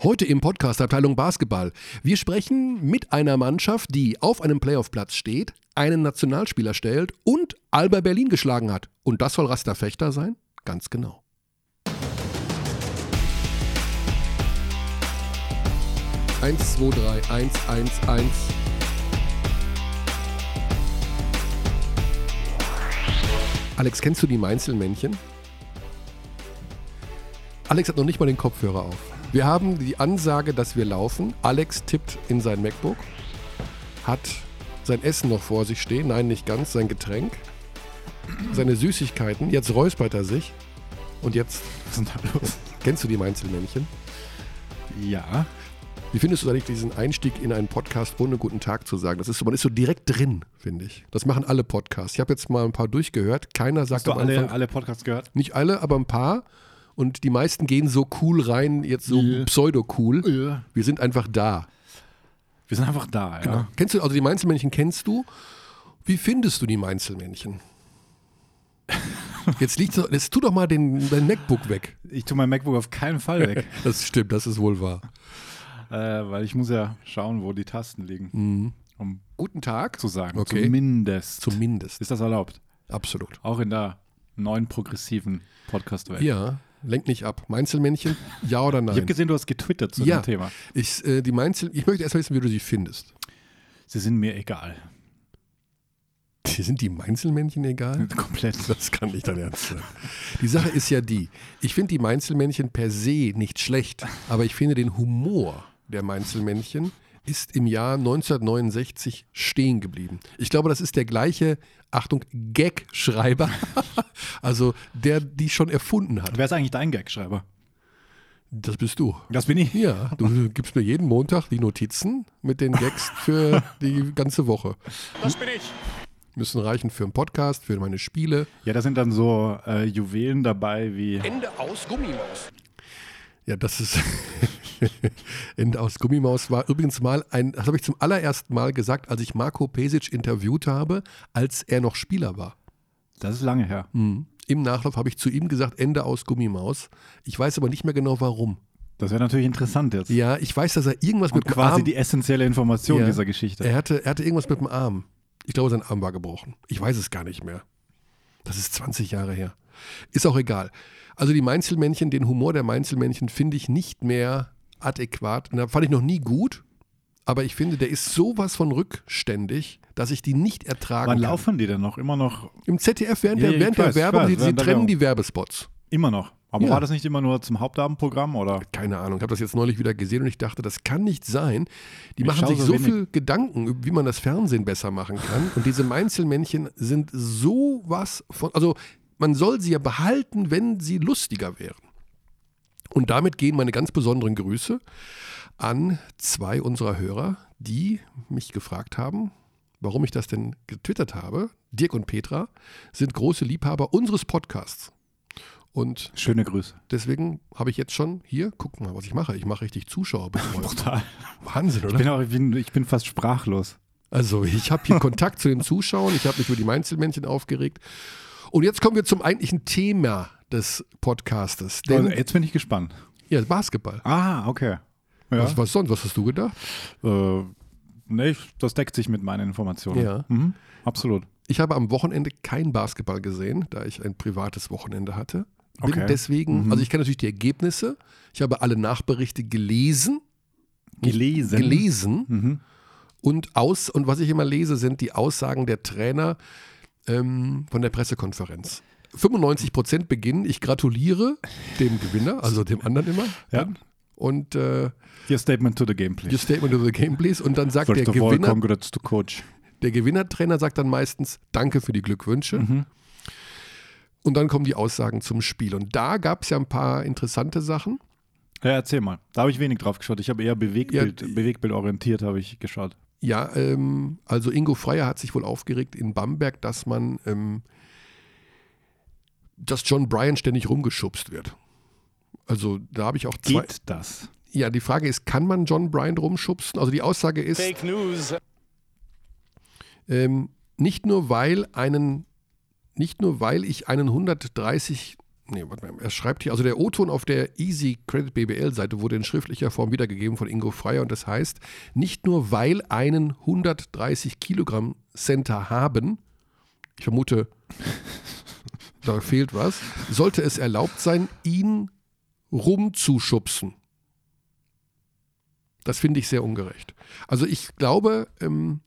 Heute im Podcast Abteilung Basketball. Wir sprechen mit einer Mannschaft, die auf einem Playoff-Platz steht, einen Nationalspieler stellt und Alba Berlin geschlagen hat. Und das soll Rasta Fechter sein? Ganz genau. Eins, zwei, drei, eins, eins, eins. Alex, kennst du die Mainzelmännchen? Alex hat noch nicht mal den Kopfhörer auf. Wir haben die Ansage, dass wir laufen. Alex tippt in sein MacBook, hat sein Essen noch vor sich stehen. Nein, nicht ganz, sein Getränk, seine Süßigkeiten. Jetzt räuspert er sich. Und jetzt. Was ist denn da los? Kennst du die Mainzelmännchen? Ja. Wie findest du eigentlich diesen Einstieg in einen Podcast, ohne guten Tag zu sagen? Das ist so, man ist so direkt drin, finde ich. Das machen alle Podcasts. Ich habe jetzt mal ein paar durchgehört. Keiner sagt Hast du am alle, Anfang, alle Podcasts gehört? nicht alle, aber ein paar. Und die meisten gehen so cool rein, jetzt so Ja. pseudo-cool. Ja. Wir sind einfach da. Wir sind einfach da, ja. Genau. Kennst du, also die Mainzelmännchen kennst du? Wie findest du die Mainzelmännchen? Jetzt liegt so, jetzt tu doch mal den, dein MacBook weg. Ich tue mein MacBook auf keinen Fall weg, Das stimmt, das ist wohl wahr. äh, weil ich muss ja schauen, wo die Tasten liegen, um Guten Tag. zu sagen. Mhm. Okay. Zumindest. Zumindest. Ist das erlaubt? Absolut. Auch in der neuen progressiven Podcast-Welt. Ja, lenk nicht ab. Mainzelmännchen, ja oder nein? Ich habe gesehen, du hast getwittert zu Ja. dem Thema. Ich, äh, die Mainzel, ich möchte erst mal wissen, wie du sie findest. Sie sind mir egal. Die sind die Mainzelmännchen egal? Komplett. Das kann nicht dein Ernst sein. Die Sache ist ja die, ich finde die Mainzelmännchen per se nicht schlecht, aber ich finde den Humor der Mainzelmännchen ist im Jahr 1969 stehen geblieben. Ich glaube, das ist der gleiche, Achtung, Gag-Schreiber, also der die schon erfunden hat. Wer ist eigentlich dein Gagschreiber? Das bist du. Das bin ich. Ja, du gibst mir jeden Montag die Notizen mit den Gags für die ganze Woche. Das bin ich. Müssen reichen für einen Podcast, für meine Spiele. Ja, da sind dann so äh, Juwelen dabei wie Ende aus Gummimaus. Ja, das ist Ende aus Gummimaus war übrigens mal ein, das habe ich zum allerersten Mal gesagt, als ich Marco Pesic interviewt habe, als er noch Spieler war. Das ist lange her. Im Nachlauf habe ich zu ihm gesagt, Ende aus Gummimaus. Ich weiß aber nicht mehr genau warum. Das wäre natürlich interessant jetzt. Ja, ich weiß, dass er irgendwas Und mit dem quasi Arm, die essentielle Information Ja. dieser Geschichte. er hatte, er hatte irgendwas mit dem Arm. Ich glaube, sein Arm war gebrochen. Ich weiß es gar nicht mehr. Das ist 20 Jahre her. Ist auch egal. Also die Mainzelmännchen, den Humor der Mainzelmännchen finde ich nicht mehr adäquat. Und da fand ich noch nie gut. Aber ich finde, der ist sowas von rückständig, dass ich die nicht ertragen Wann kann. laufen die denn noch? Immer noch? Im ZDF während, Ja, der, während weiß, der Werbung, weiß, sie der trennen die Werbespots. Immer noch. Aber Ja. war das nicht immer nur zum Hauptabendprogramm oder? Keine Ahnung, ich habe das jetzt neulich wieder gesehen und ich dachte, das kann nicht sein. Die Ich machen sich so wenig. viel Gedanken, wie man das Fernsehen besser machen kann. Und diese Mainzelmännchen sind sowas von. Also, man soll sie ja behalten, wenn sie lustiger wären. Und damit gehen meine ganz besonderen Grüße an zwei unserer Hörer, die mich gefragt haben, warum ich das denn getwittert habe. Dirk und Petra sind große Liebhaber unseres Podcasts. Und Schöne Grüße. Deswegen habe ich jetzt schon hier, guck mal, was ich mache. Ich mache richtig Zuschauerbetreuung. Total. Wahnsinn, Ich oder? bin, auch, ich, bin, ich bin fast sprachlos. Also ich habe hier Kontakt zu den Zuschauern. Ich habe mich über die Mainzelmännchen aufgeregt. Und jetzt kommen wir zum eigentlichen Thema des Podcastes. Denn, Also, jetzt bin ich gespannt. ja, Basketball. Ah, okay. Ja. Was, was sonst? Was hast du gedacht? Äh, nee, das deckt sich mit meinen Informationen. Ja. Mhm, absolut. Ich habe am Wochenende kein Basketball gesehen, da ich ein privates Wochenende hatte. Bin Okay. deswegen, Mhm. also ich kenne natürlich die Ergebnisse. Ich habe alle Nachberichte gelesen. Gelesen. Gelesen. Mhm. Und aus, und was ich immer lese, sind die Aussagen der Trainer ähm, von der Pressekonferenz. 95 Prozent beginnen. Ich gratuliere dem Gewinner, also dem anderen immer. Ja. Dann. Und äh, Your statement to the game, please. your statement of the game, please. Und dann sagt der First of all, Gewinner, congrats to coach. der Gewinnertrainer sagt dann meistens Danke für die Glückwünsche. Mhm. Und dann kommen die Aussagen zum Spiel. Und da gab es ja ein paar interessante Sachen. Ja, erzähl mal. Da habe ich wenig drauf geschaut. Ich habe eher Bewegbild, Ja, Bewegtbildorientiert habe ich geschaut. Ja, ähm, also Ingo Freier hat sich wohl aufgeregt in Bamberg, dass man, ähm, dass John Bryan ständig rumgeschubst wird. Also da habe ich auch zwei. Geht das? Ja, die Frage ist, kann man John Bryan rumschubsen? Also die Aussage ist, Fake News. ähm, nicht nur weil einen, nicht nur weil ich einen 130 Nee, warte mal. Er schreibt hier, also der O-Ton auf der Easy Credit BBL Seite wurde in schriftlicher Form wiedergegeben von Ingo Freier und das heißt, nicht nur weil einen 130 Kilogramm Center haben, ich vermute, da fehlt was, sollte es erlaubt sein, ihn rumzuschubsen. Das finde ich sehr ungerecht. Also ich glaube, ähm,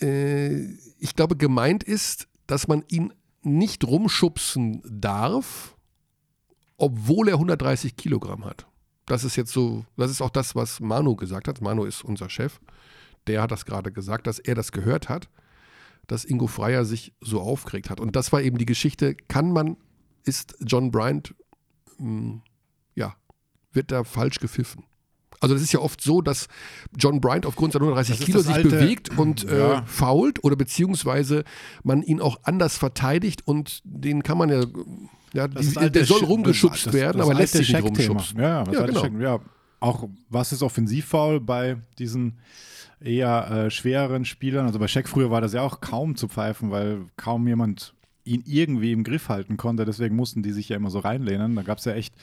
äh, ich glaube, gemeint ist, dass man ihn nicht rumschubsen darf, obwohl er 130 Kilogramm hat. Das ist jetzt so, das ist auch das, was Manu gesagt hat. Manu ist unser Chef. Der hat das gerade gesagt, dass er das gehört hat, dass Ingo Freier sich so aufgeregt hat. Und das war eben die Geschichte, kann man, ist John Bryant, mh, ja, wird da falsch gepfiffen. Also das ist ja oft so, dass John Bryant aufgrund seiner 130 Das ist Kilo das sich alte- bewegt und Ja. äh, fault oder beziehungsweise man ihn auch anders verteidigt und den kann man ja, ja Das die, der soll Sch- rumgeschubst das- werden, das aber lässt sich nicht rumschubsen. Ja, ja, das genau. Ja, auch was ist Offensivfoul bei diesen eher äh, schwereren Spielern? Also bei Shaq früher war das ja auch kaum zu pfeifen, weil kaum jemand ihn irgendwie im Griff halten konnte. Deswegen mussten die sich ja immer so reinlehnen. Da gab es ja echt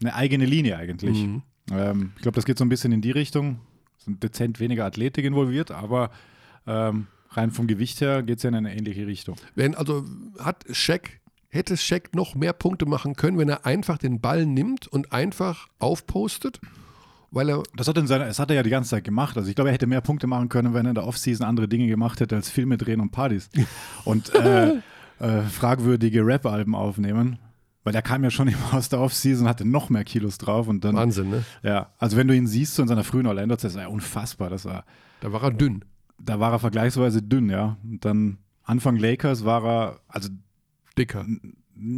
eine eigene Linie eigentlich. Mhm. Ähm, ich glaube, das geht so ein bisschen in die Richtung. Es sind dezent weniger Athletik involviert, aber ähm, rein vom Gewicht her geht es ja in eine ähnliche Richtung. Wenn, also hat Shaq, hätte Shaq noch mehr Punkte machen können, wenn er einfach den Ball nimmt und einfach aufpostet, weil er Das hat, in seiner, das hat er ja die ganze Zeit gemacht. Also ich glaube, er hätte mehr Punkte machen können, wenn er in der Offseason andere Dinge gemacht hätte als Filme drehen und Partys. Und äh, äh, fragwürdige Rap-Alben aufnehmen. Weil er kam ja schon immer aus der Offseason, hatte noch mehr Kilos drauf und dann, Wahnsinn, ne? ja, also wenn du ihn siehst so in seiner frühen Orlando-Zeit, das war ja unfassbar. Das war, Da war er dünn. da war er vergleichsweise dünn, ja. Und dann Anfang Lakers war er, also Dicker.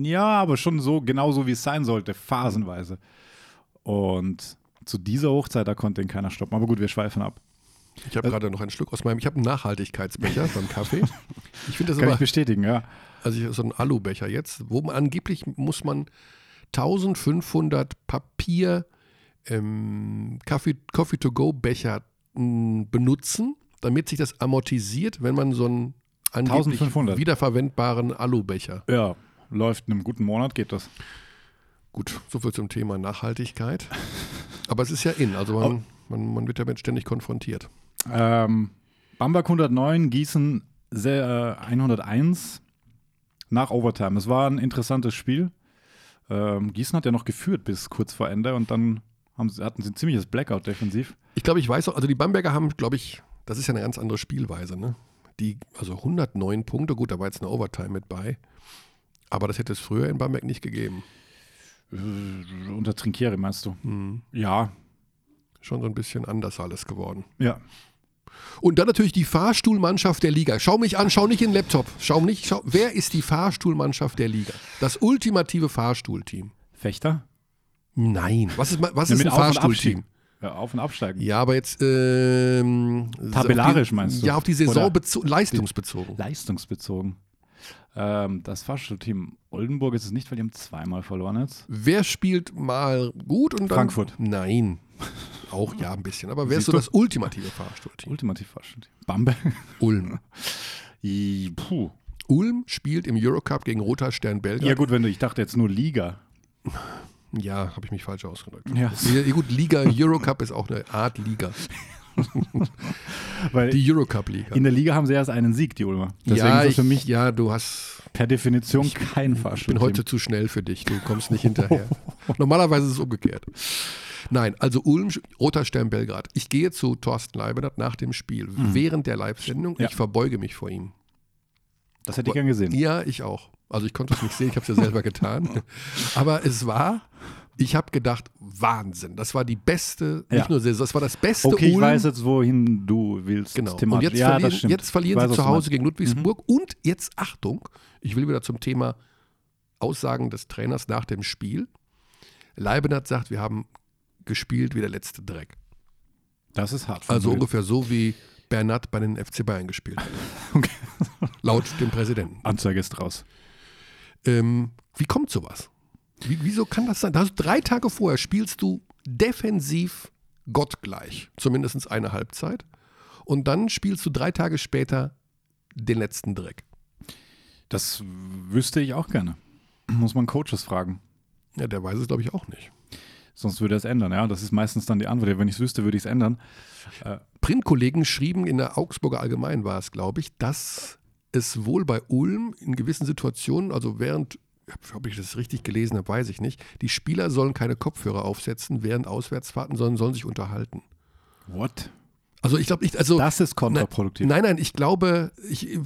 ja, aber schon so, genauso wie es sein sollte, phasenweise. Und zu dieser Hochzeit, da konnte ihn keiner stoppen. Aber gut, wir schweifen ab. Ich habe gerade noch einen Schluck aus meinem, ich habe einen Nachhaltigkeitsbecher beim Kaffee. Ich finde das Kann ich aber, bestätigen, ja. also ich, so ein Alubecher jetzt, wo man angeblich muss man 1500 Papier ähm, Coffee, Coffee to go Becher mh, benutzen, damit sich das amortisiert, wenn man so einen angeblich 1500. wiederverwendbaren Alubecher. Ja, läuft in einem guten Monat, geht das. Gut, soviel zum Thema Nachhaltigkeit. Aber es ist ja in, also man, man, man wird damit ständig konfrontiert. Ähm, Bamberg 109, Gießen sehr, äh, 101 nach Overtime. Es war ein interessantes Spiel. Ähm, Gießen hat ja noch geführt bis kurz vor Ende und dann haben sie, hatten sie ein ziemliches Blackout defensiv. Ich glaube, ich weiß auch, also die Bamberger haben, glaube ich, das ist ja eine ganz andere Spielweise, ne? Die, also 109 Punkte, gut, da war jetzt eine Overtime mit bei. Aber das hätte es früher in Bamberg nicht gegeben. Äh, unter Trinkieri meinst du? Mhm. Ja. Schon so ein bisschen anders alles geworden. Ja. Und dann natürlich die Fahrstuhlmannschaft der Liga. Schau mich an, schau nicht in den Laptop. Schau nicht, schau, wer ist die Fahrstuhlmannschaft der Liga? Das ultimative Fahrstuhlteam. Fechter? Nein. Was ist, was Ja, ist mit ein Fahrstuhlteam? Ja, auf- und absteigen. Ja, aber jetzt ähm, Tabellarisch die, meinst du? Ja, auf die Saison leistungsbezogen. Leistungsbezogen. Ähm, das Fahrstuhlteam Oldenburg ist es nicht, weil die haben zweimal verloren jetzt. Wer spielt mal gut und dann. Frankfurt. Nein. Auch ja, ein bisschen. Aber wer ist so das ultimative Fahrstuhlteam? Ultimativ Fahrstuhlteam. Bamberg. Ulm. I- Puh. Ulm spielt im Eurocup gegen Roter Stern Belgrad. Ja gut, wenn du, ich dachte jetzt nur Liga. Ja, habe ich mich falsch ausgedrückt. Ja. Ja, gut, Liga, Eurocup ist auch eine Art Liga. Die Eurocup-Liga. in der Liga haben sie erst einen Sieg, die Ulmer. Deswegen Ja, ist das ich, für mich ja, du hast. per Definition kein Ich Fahrstuhlteam. bin heute zu schnell für dich. Du kommst nicht hinterher. Normalerweise ist es umgekehrt. Nein, also Ulm, Roter Stern Belgrad. Ich gehe zu Thorsten Leibenert nach dem Spiel, während der Live-Sendung. Ja. Ich verbeuge mich vor ihm. das hätte ich gern gesehen. Ja, ich auch. Also ich konnte es nicht sehen, ich habe es ja selber getan. Aber es war, ich habe gedacht, Wahnsinn. Das war die beste, nicht Ja. nur Saison, das war das beste Okay, ich Ulm. weiß jetzt, wohin du willst. Genau. Und jetzt ja, verlieren, jetzt verlieren weiß, sie zu Hause gegen Ludwigsburg. Und jetzt Achtung, ich will wieder zum Thema Aussagen des Trainers nach dem Spiel. Leibenhardt sagt, wir haben gespielt wie der letzte Dreck. Das ist hart. Also ungefähr so wie Bernat bei den FC Bayern gespielt hat. Okay. Laut dem Präsidenten. Anzeige ist raus. Ähm, wie kommt sowas? Wie, wieso kann das sein? Da hast du drei Tage vorher spielst du defensiv gottgleich, zumindest eine Halbzeit. Und dann spielst du drei Tage später den letzten Dreck. Das wüsste ich auch gerne. Muss man Coaches fragen. Ja, der weiß es, glaube ich, auch nicht. Sonst würde er es ändern, ja. Das ist meistens dann die Antwort. Wenn ich es wüsste, würde ich es ändern. Printkollegen schrieben in der Augsburger Allgemein war es, glaube ich, dass es wohl bei Ulm in gewissen Situationen, also während, ob ich das richtig gelesen habe, weiß ich nicht, die Spieler sollen keine Kopfhörer aufsetzen während Auswärtsfahrten, sondern sollen sich unterhalten. What? Also ich glaube nicht, also Das ist kontraproduktiv. Nein, nein, ich glaube, ich,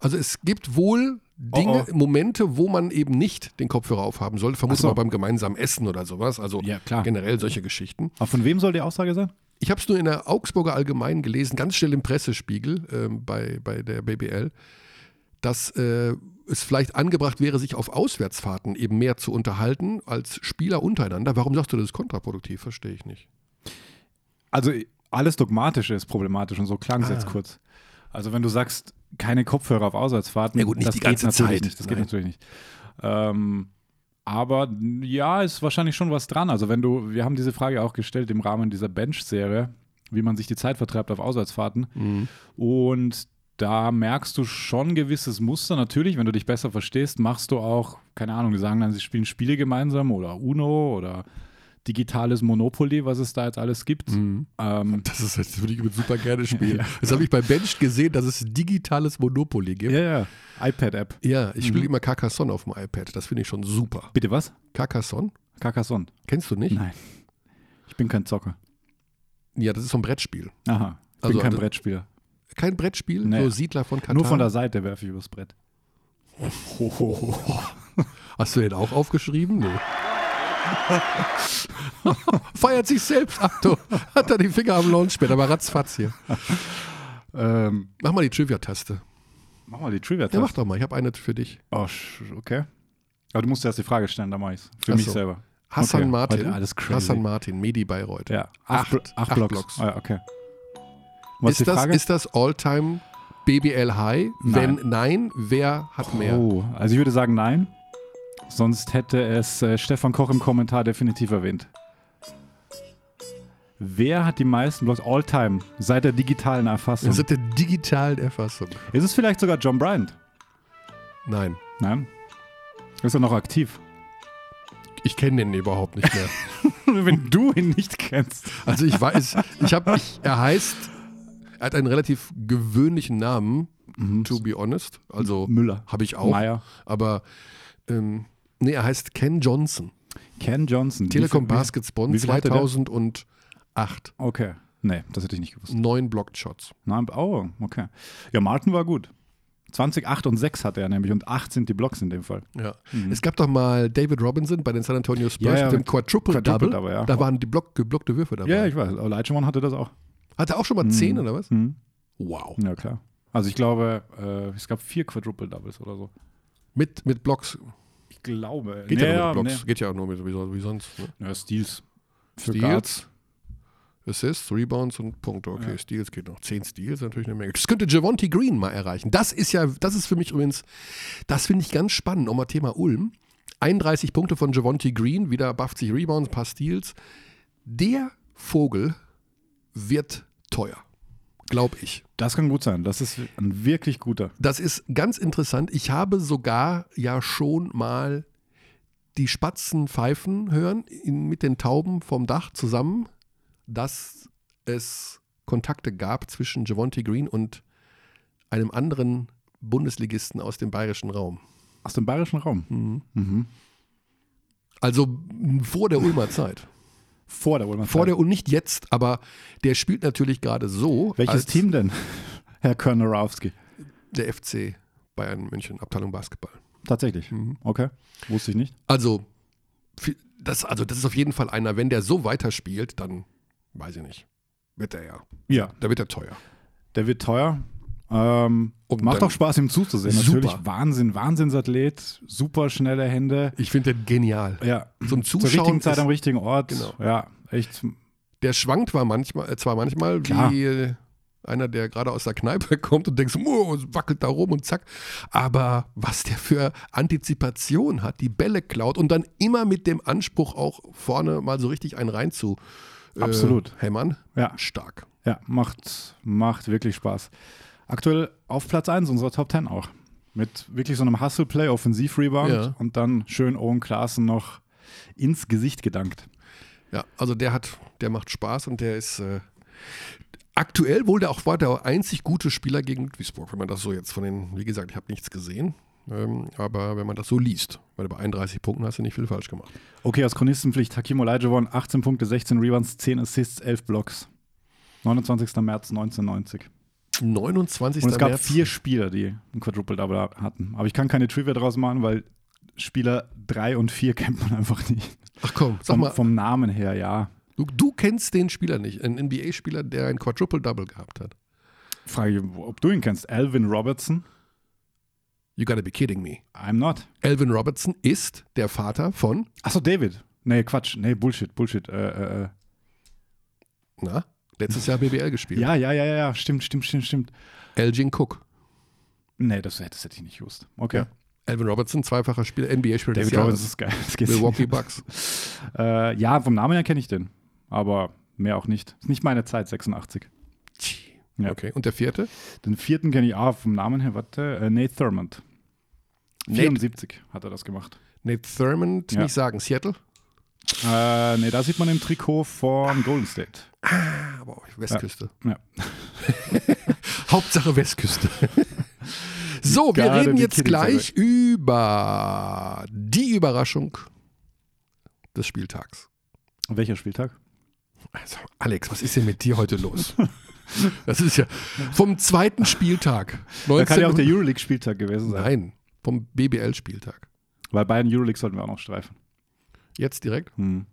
also es gibt wohl Dinge, Oh, Momente, wo man eben nicht den Kopfhörer aufhaben sollte, vermutlich so. mal beim gemeinsamen Essen oder sowas. Also Ja, generell solche Geschichten. Aber von wem soll die Aussage sein? Ich habe es nur in der Augsburger Allgemeinen gelesen, ganz schnell im Pressespiegel ähm, bei, bei der BBL, dass äh, es vielleicht angebracht wäre, sich auf Auswärtsfahrten eben mehr zu unterhalten als Spieler untereinander. Warum sagst du, das ist kontraproduktiv? Verstehe ich nicht. Also alles Dogmatische ist problematisch und so klang es Ah. jetzt kurz. Also wenn du sagst, keine Kopfhörer auf Auswärtsfahrten, Ja gut, nicht das die geht ganze natürlich Zeit. nicht. Das geht Nein. natürlich nicht. Ähm, aber ja, ist wahrscheinlich schon was dran. Also wenn du, wir haben diese Frage auch gestellt im Rahmen dieser Bench-Serie, wie man sich die Zeit vertreibt auf Auswärtsfahrten. Mhm. Und da merkst du schon gewisses Muster. Natürlich, wenn du dich besser verstehst, machst du auch, keine Ahnung, die sagen dann, sie spielen Spiele gemeinsam oder Uno oder digitales Monopoly, was es da jetzt alles gibt. Mhm. Ähm, Das, ist, das würde ich super gerne spielen. Das habe ich bei Bench gesehen, dass es digitales Monopoly gibt. ja, ja. iPad-App. Ja, ich spiele immer Carcassonne auf dem iPad. Das finde ich schon super. Bitte was? Carcassonne? Carcassonne. Kennst du nicht? Nein. Ich bin kein Zocker. Ja, das ist so ein Brettspiel. Aha. Ich Also, bin kein also- Brettspieler. Kein Brettspiel, Nee. so Siedler von Katar. Nur von der Seite werfe ich übers Brett. Hast du den auch aufgeschrieben? Nee. Feiert sich selbst, Achtung. Hat er die Finger am Launchpad, aber ratzfatz hier. Ähm, Mach mal die Trivia-Taste. mach mal die trivia Ja, mach doch mal, ich habe eine für dich. Oh, okay. Aber du musst erst die Frage stellen, dann mach ich's. Für Ach mich so. selber. Hassan Okay, Martin. heute alles crazy. Hassan Martin, Medi Bayreuth. Ja. Acht- Blo- acht, acht Blocks. Blocks. Ah, okay. Was ist das, Frage? ist das All-Time BBL High? Wenn nein, wer hat mehr? Oh, also ich würde sagen nein. Sonst hätte es äh, Stefan Koch im Kommentar definitiv erwähnt. Wer hat die meisten Blocks all-time seit der digitalen Erfassung? Ist der digitalen Erfassung. Ist es vielleicht sogar John Bryant? Nein, Nein. Ist er noch aktiv? ich kenne den überhaupt nicht mehr. Wenn du ihn nicht kennst. Also ich weiß, ich habe, er heißt, er hat einen relativ gewöhnlichen Namen, to be honest. Also Müller. habe ich auch. Meyer. Aber ähm, nee, er heißt Ken Johnson. Ken Johnson. Telekom hatte der? 2008. Okay. Nee, das hätte ich nicht gewusst. Neun Blocked Shots. Na, oh, okay. Ja, Martin war gut. 20, 8 und 6 hatte er nämlich und 8 sind die Blocks in dem Fall. Ja. Es gab doch mal David Robinson bei den San Antonio Spurs Mhm. Ja, ja, mit dem Quadruple, Quadruple Double. Double, ja. Da waren die Block, geblockte Würfe dabei. Ja, ich weiß. Leitschmann hatte das auch. Hat er auch schon mal zehn oder was? Mhm. Wow. Ja, klar. Also ich glaube, äh, es gab vier Quadruple Doubles oder so. Mit, mit Blocks. Ich glaube. Geht ja, Nee, nur mit Blocks. nee. Geht ja auch nur mit, wie, wie sonst. Ne? Ja, Steals. Für Guards. Steals, Assists, Rebounds und Punkte. Okay, Steals geht noch. Zehn Steals natürlich eine Menge. Das könnte Javonte Green mal erreichen. Das ist ja, das ist für mich übrigens, das finde ich ganz spannend. Nochmal Thema Ulm. 31 Punkte von Javonte Green, wieder 50 Rebounds, ein paar Steals. Der Vogel wird teuer. Glaube ich. Das kann gut sein. Das ist ein wirklich guter. Das ist ganz interessant. Ich habe sogar ja schon mal die Spatzen pfeifen hören in, mit den Tauben vom Dach zusammen, dass es Kontakte gab zwischen Javonte Green und einem anderen Bundesligisten aus dem bayerischen Raum. Aus dem bayerischen Raum. Mhm. Also vor der Ulmer Zeit. Vor der Ulmer Vor der und nicht jetzt, aber der spielt natürlich gerade so. Welches Team denn, Herr Körnerowski? Der FC Bayern München, Abteilung Basketball. Tatsächlich. Mhm. Okay. Wusste ich nicht. Also, das, also, das ist auf jeden Fall einer, wenn der so weiterspielt, dann weiß ich nicht. Wird er ja. Ja. Da wird er teuer. Der wird teuer. Ähm, Und macht auch Spaß, ihm zuzusehen. Super. Natürlich Wahnsinn, Wahnsinnsathlet, super schnelle Hände. Ich finde den genial. Ja, Zum zur Zuschauen. richtigen Zeit am richtigen Ort. Genau. Ja, echt. der schwankt war manchmal, äh, zwar manchmal Klar. wie äh, einer, der gerade aus der Kneipe kommt und denkst, oh, es wackelt da rum und zack. Aber was der für Antizipation hat, die Bälle klaut und dann immer mit dem Anspruch auch vorne mal so richtig einen rein zu äh, Absolut. hämmern. Ja. Stark. Ja, macht, macht wirklich Spaß. Aktuell auf Platz 1 unserer Top 10 auch. Mit wirklich so einem Hustle-Play, Offensiv-Rebound Ja. und dann schön Owen Klaassen noch ins Gesicht gedankt. Ja, also der hat, der macht Spaß und der ist äh, aktuell wohl der auch war der einzig gute Spieler gegen Ludwigsburg, wenn man das so jetzt von den, wie gesagt, ich habe nichts gesehen, ähm, aber wenn man das so liest, weil bei 31 Punkten hast du nicht viel falsch gemacht. Okay, aus Chronistenpflicht, Hakim Olajuwon, 18 Punkte, 16 Rebounds, 10 Assists, 11 Blocks. 29. März 1990. 29. Und es gab März. vier Spieler, die ein Quadruple-Double hatten. Aber ich kann keine Trivia draus machen, weil Spieler 3 und 4 kennt man einfach nicht. Ach komm, sag Vom, mal, vom Namen her, ja. du, du kennst den Spieler nicht, einen NBA-Spieler, der ein Quadruple-Double gehabt hat. Frage, ob du ihn kennst. Alvin Robertson? You gotta be kidding me. I'm not. Alvin Robertson ist der Vater von, Achso, David. Nee, Quatsch. Nee, Bullshit, Bullshit. Äh, äh, äh. na, letztes Jahr BBL gespielt. Ja, ja, ja, ja. Stimmt, stimmt, stimmt, stimmt. Elgin Cook. Nee, das, das hätte ich nicht gewusst. Okay. Ja. Alvin Robertson, zweifacher Spieler, NBA-Spieler des David Robertson Jahres. ist geil. Das geht Milwaukee Bucks. Äh, ja, vom Namen her kenne ich den. Aber mehr auch nicht. Ist nicht meine Zeit, 86. Ja. Okay, und der vierte? Den vierten kenne ich auch vom Namen her. Warte, äh, Nate Thurmond. Nate- 74 hat er das gemacht. Nate Thurmond, Ja. nicht sagen, Seattle? Äh, nee, da sieht man im Trikot von Golden State. Aber auch Westküste. Ja. Hauptsache Westküste. so, wir reden jetzt gleich über die Überraschung des Spieltags. Welcher Spieltag? Also, Alex, was ist denn mit dir heute los? Das ist ja vom zweiten Spieltag. Da kann ja auch 19 der Euroleague-Spieltag gewesen sein. Nein, vom BBL-Spieltag. Weil beiden Euroleague sollten wir auch noch streifen. Jetzt direkt? Hm.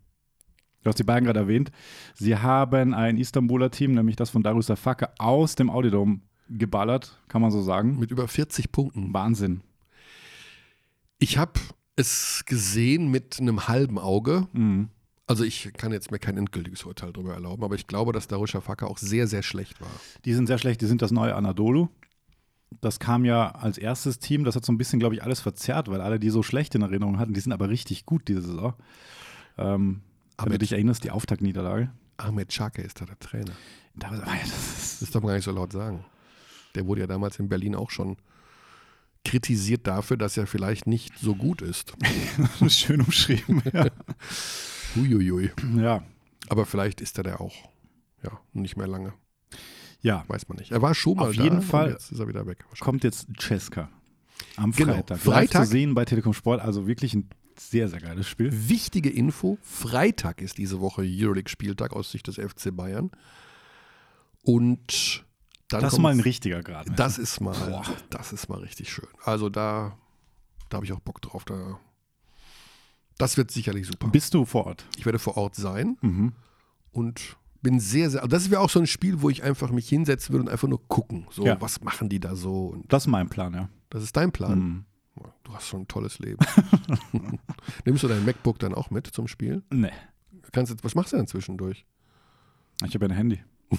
Du hast die beiden gerade erwähnt. Sie haben ein Istanbuler Team, nämlich das von Darius Afaka, aus dem Audidom geballert, kann man so sagen. Mit über 40 Punkten. Wahnsinn. Ich habe es gesehen mit einem halben Auge. Mhm. Also ich kann jetzt mir kein endgültiges Urteil darüber erlauben, aber ich glaube, dass Darusha Faka auch sehr, sehr schlecht war. Die sind sehr schlecht, die sind das neue Anadolu. Das kam ja als erstes Team, das hat so ein bisschen, glaube ich, alles verzerrt, weil alle, die so schlecht in Erinnerung hatten, die sind aber richtig gut diese Saison. Ähm, wenn du dich erinnerst, die Auftaktniederlage. Ahmed Chake ist da der Trainer. Da, das Das darf man gar nicht so laut sagen. Der wurde ja damals in Berlin auch schon kritisiert dafür, dass er vielleicht nicht so gut ist. das ist schön umschrieben. ja. Huiuiui. ja. Aber vielleicht ist er der auch. Ja, nicht mehr lange. Ja, Weiß man nicht. Er war schon mal Auf da jeden und Fall. Jetzt ist er wieder weg. kommt jetzt Cesca am Genau. Freitag. Freitag. Live zu sehen bei Telekom Sport, also wirklich ein sehr, sehr geiles Spiel. Wichtige Info: Freitag ist diese Woche Euroleague-Spieltag aus Sicht des FC Bayern. Und dann Das ist mal ein richtiger Grad. Das ist mal, das ist mal richtig schön. Also da, da habe ich auch Bock drauf. Da, das wird sicherlich super. Bist du vor Ort? Ich werde vor Ort sein Mhm. und bin sehr, sehr. Das wäre auch so ein Spiel, wo ich einfach mich hinsetzen würde und einfach nur gucken. So, Ja. was machen die da so? Und Das ist mein Plan, ja. das ist dein Plan. Mhm. Du hast schon ein tolles Leben. Nimmst du dein MacBook dann auch mit zum Spiel? Nee. Kannst du, was machst du denn zwischendurch? Ich habe ein Handy.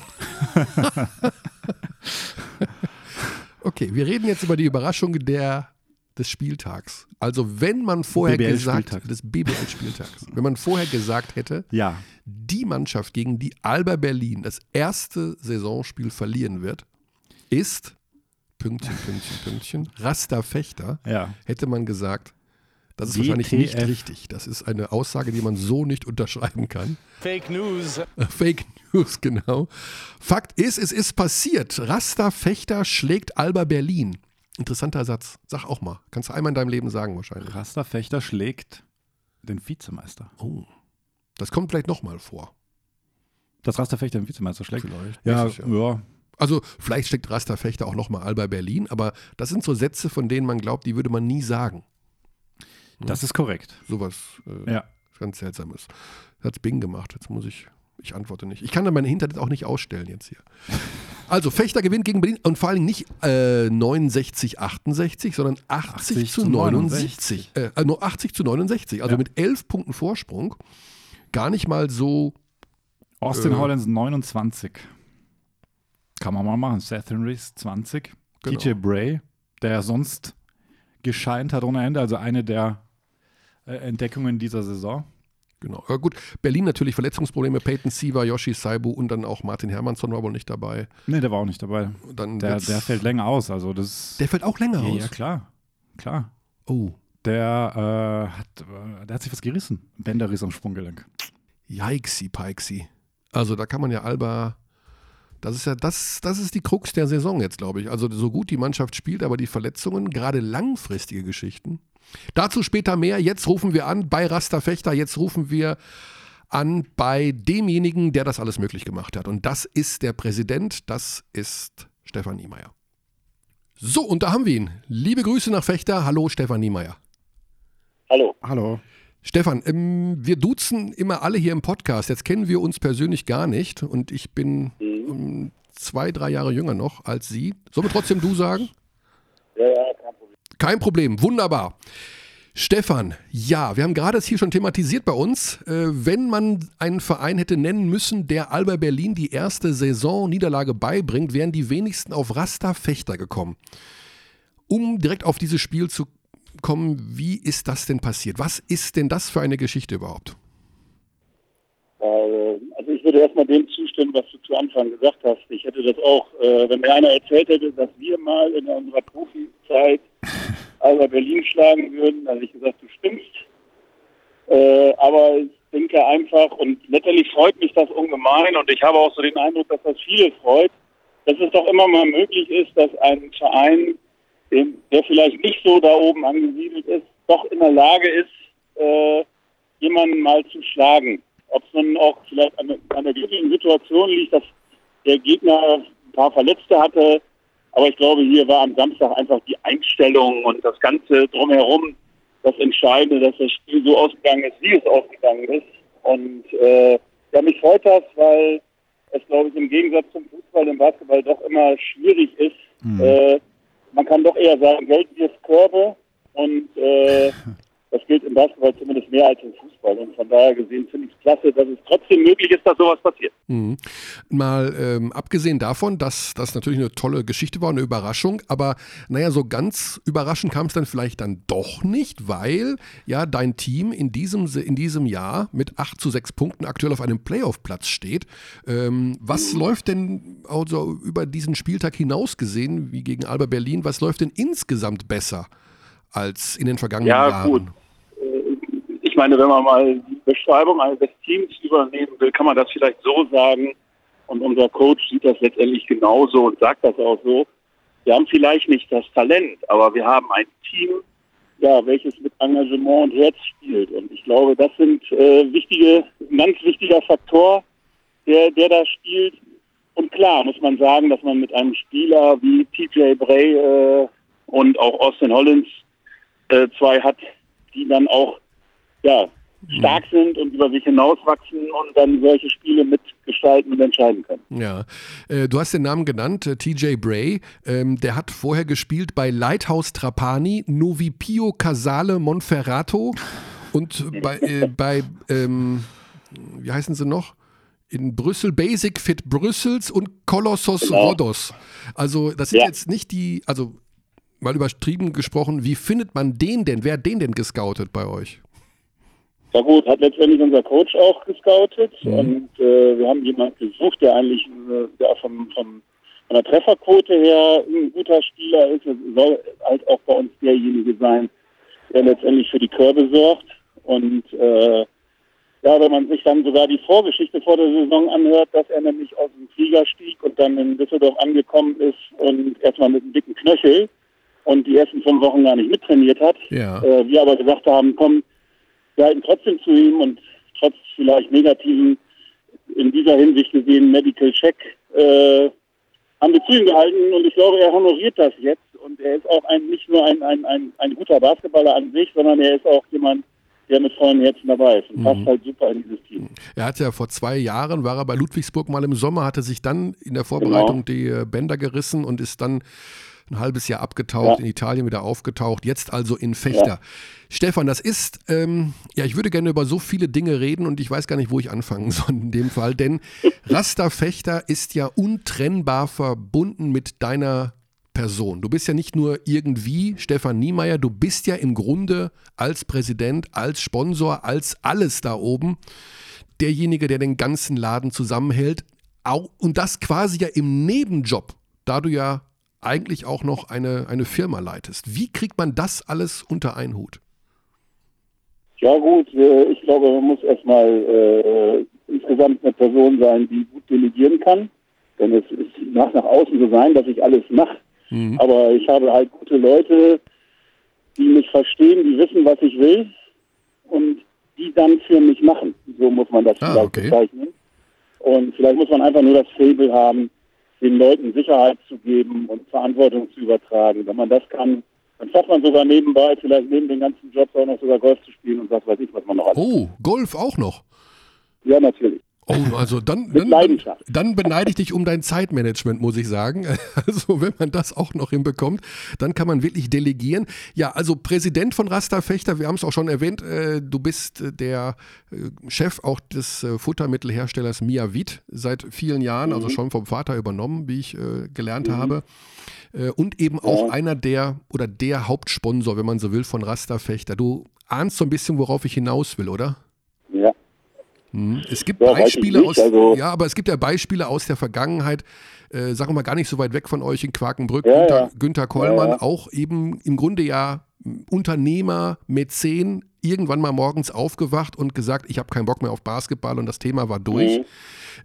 Okay, wir reden jetzt über die Überraschung der, des Spieltags. Also wenn man vorher gesagt, BBL-Spieltag. des BBL-Spieltags, wenn man vorher gesagt hätte, Ja. die Mannschaft, gegen die Alba Berlin das erste Saisonspiel verlieren wird, ist Pünktchen, Pünktchen, Pünktchen, Rasterfechter, Ja. hätte man gesagt, das ist wahrscheinlich nicht richtig. Das ist eine Aussage, die man so nicht unterschreiben kann. Fake News. Äh, Fake News, genau. Fakt ist, es ist passiert. Rasterfechter schlägt Alba Berlin. Interessanter Satz. Sag auch mal. Kannst du einmal in deinem Leben sagen wahrscheinlich. Rasterfechter schlägt den Vizemeister. Oh. Das kommt vielleicht nochmal vor. Das Rasterfechter den Vizemeister schlägt? Vielleicht. Ja, Jahr. ja. Also vielleicht steckt Rasterfechter auch nochmal Alba Berlin, aber das sind so Sätze, von denen man glaubt, die würde man nie sagen. Das ist korrekt. Sowas äh, Ja. ganz Seltsames. Hat Bing gemacht. Jetzt muss ich, ich antworte nicht. Ich kann dann meine Internet auch nicht ausstellen jetzt hier. Also Fechter gewinnt gegen Berlin und vor allem nicht äh, 69, 68, sondern 80, 80 zu zu 69. Äh, äh, nur 80 zu 69, also Ja. mit 11 Punkten Vorsprung. Gar nicht mal so Austin Äh. Hollins 29. Kann man mal machen. Seth Henrys 20. Genau. TJ Bray, der ja sonst gescheint hat ohne Ende, also eine der äh, Entdeckungen dieser Saison. Genau. Ja, gut, Berlin natürlich Verletzungsprobleme. Peyton Siva, Yoshi Saibu und dann auch Martin Hermannsson war wohl nicht dabei. Nee, der war auch nicht dabei. Dann Der, der fällt länger aus. Also das der fällt auch länger ja, aus. ja, klar. Klar. Oh, Der, äh, hat, äh, der hat sich was gerissen. Bänderriss am Sprunggelenk. Yikesy Pikesy. Also da kann man ja Alba. Das ist ja das, das ist die Krux der Saison jetzt, glaube ich. Also so gut die Mannschaft spielt, aber die Verletzungen, gerade langfristige Geschichten. Dazu später mehr. Jetzt rufen wir an bei Rasta Fechter. Jetzt rufen wir an bei demjenigen, der das alles möglich gemacht hat. Und das ist der Präsident. Das ist Stefan Niemeyer. So, und da haben wir ihn. Liebe Grüße nach Fechter. Hallo, Stefan Niemeyer. Hallo. Hallo. Stefan, ähm, wir duzen immer alle hier im Podcast. Jetzt kennen wir uns persönlich gar nicht und ich bin ähm, zwei, drei Jahre jünger noch als Sie. Sollen wir trotzdem du sagen? Ja, ja, kein Problem. Kein Problem, wunderbar. Stefan, ja, wir haben gerade es hier schon thematisiert bei uns. Äh, wenn man einen Verein hätte nennen müssen, der Alba Berlin die erste Saison-Niederlage beibringt, wären die wenigsten auf Rasta Fechter gekommen. Um direkt auf dieses Spiel zu kommen, wie ist das denn passiert? Was ist denn das für eine Geschichte überhaupt? Äh, also ich würde erstmal dem zustimmen, was du zu Anfang gesagt hast. Ich hätte das auch, äh, wenn mir einer erzählt hätte, dass wir mal in unserer Profizeit Alba Berlin schlagen würden, dann hätte ich gesagt, du stimmst. Äh, aber ich denke einfach, und letztendlich freut mich das ungemein und ich habe auch so den Eindruck, dass das viele freut, dass es doch immer mal möglich ist, dass ein Verein, der vielleicht nicht so da oben angesiedelt ist, doch in der Lage ist, äh, jemanden mal zu schlagen. Ob es nun auch vielleicht an, an der glücklichen Situation liegt, dass der Gegner ein paar Verletzte hatte. Aber ich glaube, hier war am Samstag einfach die Einstellung und das Ganze drumherum das Entscheidende, dass das Spiel so ausgegangen ist, wie es ausgegangen ist. Und äh, ja, mich freut das, weil es, glaube ich, im Gegensatz zum Fußball im Basketball doch immer schwierig ist. Äh, man kann doch eher sagen, Geld wirft Körbe und äh, das gilt im Basketball zumindest mehr als im Fußball. Und von daher gesehen finde ich es klasse, dass es trotzdem möglich ist, dass sowas passiert. Mhm. Mal ähm, abgesehen davon, dass das natürlich eine tolle Geschichte war, eine Überraschung, aber naja, so ganz überraschend kam es dann vielleicht dann doch nicht, weil ja dein Team in diesem, in diesem Jahr mit 8 zu 6 Punkten aktuell auf einem Playoff-Platz steht. Ähm, was läuft denn also über diesen Spieltag hinaus gesehen, wie gegen Alba Berlin, was läuft denn insgesamt besser als in den vergangenen Ja, Jahren? gut. Ich meine, wenn man mal die Beschreibung eines Teams übernehmen will, kann man das vielleicht so sagen. Und unser Coach sieht das letztendlich genauso und sagt das auch so. Wir haben vielleicht nicht das Talent, aber wir haben ein Team, ja, welches mit Engagement und Herz spielt. Und ich glaube, das sind äh, wichtige, ein ganz wichtiger Faktor, der, der da spielt. Und klar muss man sagen, dass man mit einem Spieler wie TJ Bray äh, und auch Austin Hollins äh, zwei hat, die dann auch ja, stark sind und über sich hinauswachsen und dann solche Spiele mitgestalten und entscheiden können. Ja, äh, du hast den Namen genannt, äh, TJ Bray. Ähm, der hat vorher gespielt bei Lighthouse Trapani, Novipio Casale Monferrato und bei, äh, bei ähm, wie heißen sie noch? In Brüssel, Basic Fit Brüssels und Kolossos Genau. Rhodos. Also, das sind Ja. jetzt nicht die, also mal übertrieben gesprochen, wie findet man den denn? Wer hat den denn gescoutet bei euch? Ja gut, hat letztendlich unser Coach auch gescoutet und äh, wir haben jemanden gesucht, der eigentlich äh, der vom, vom, von der Trefferquote her ein guter Spieler ist. Es soll halt auch bei uns derjenige sein, der letztendlich für die Körbe sorgt. Und äh, ja, wenn man sich dann sogar die Vorgeschichte vor der Saison anhört, dass er nämlich aus dem Flieger stieg und dann in Düsseldorf angekommen ist und erstmal mit einem dicken Knöchel und die ersten fünf Wochen gar nicht mittrainiert hat. Ja. Äh, wir aber gesagt haben, komm, halten trotzdem zu ihm und trotz vielleicht negativen, in dieser Hinsicht gesehen, Medical Check, äh, haben wir zu ihm gehalten und ich glaube, er honoriert das jetzt und er ist auch ein, nicht nur ein, ein, ein, ein guter Basketballer an sich, sondern er ist auch jemand, der mit vollem Herzen dabei ist und passt halt super in dieses Team. Er hat ja vor zwei Jahren, war er bei Ludwigsburg mal im Sommer, hatte sich dann in der Vorbereitung die äh, Bänder gerissen und ist dann ein halbes Jahr abgetaucht, Ja. in Italien wieder aufgetaucht, jetzt also in Fechter. Stefan, das ist, ähm, ja, ich würde gerne über so viele Dinge reden und ich weiß gar nicht, wo ich anfangen soll in dem Fall, denn Rasta Fechter ist ja untrennbar verbunden mit deiner Person. Du bist ja nicht nur irgendwie Stefan Niemeyer, du bist ja im Grunde als Präsident, als Sponsor, als alles da oben derjenige, der den ganzen Laden zusammenhält. Und das quasi ja im Nebenjob, da du ja eigentlich auch noch eine, eine Firma leitest. Wie kriegt man das alles unter einen Hut? Ja gut, äh, ich glaube, man muss erstmal äh, insgesamt eine Person sein, die gut delegieren kann. Denn es ist nach, nach außen so sein, dass ich alles mache. Mhm. Aber ich habe halt gute Leute, die mich verstehen, die wissen, was ich will und die dann für mich machen. So muss man das Ah, vielleicht okay. bezeichnen. Und vielleicht muss man einfach nur das Faible haben, den Leuten Sicherheit zu geben und Verantwortung zu übertragen. Wenn man das kann, dann schafft man sogar nebenbei, vielleicht neben den ganzen Jobs auch noch sogar Golf zu spielen und was weiß ich, was man noch alles. Oh, Golf auch noch. Ja, natürlich. Oh, also dann, dann, dann beneide ich dich um dein Zeitmanagement, muss ich sagen. Also wenn man das auch noch hinbekommt, dann kann man wirklich delegieren. Ja, also Präsident von Rasta Fechter, wir haben es auch schon erwähnt, äh, du bist äh, der äh, Chef auch des äh, Futtermittelherstellers Miavit seit vielen Jahren, also schon vom Vater übernommen, wie ich äh, gelernt habe. Äh, und eben auch Ja. einer der oder der Hauptsponsor, wenn man so will, von Rasta Fechter. Du ahnst so ein bisschen, worauf ich hinaus will, oder? Ja. Mhm. Es gibt Ja, Beispiele aus, also- ja, aber es gibt ja Beispiele aus der Vergangenheit, äh, sagen wir mal gar nicht so weit weg von euch in Quakenbrück, Ja, Günther, ja. Günther Kollmann, Ja, auch eben im Grunde ja Unternehmer, Mäzen, irgendwann mal morgens aufgewacht und gesagt, ich habe keinen Bock mehr auf Basketball und das Thema war durch. Mhm.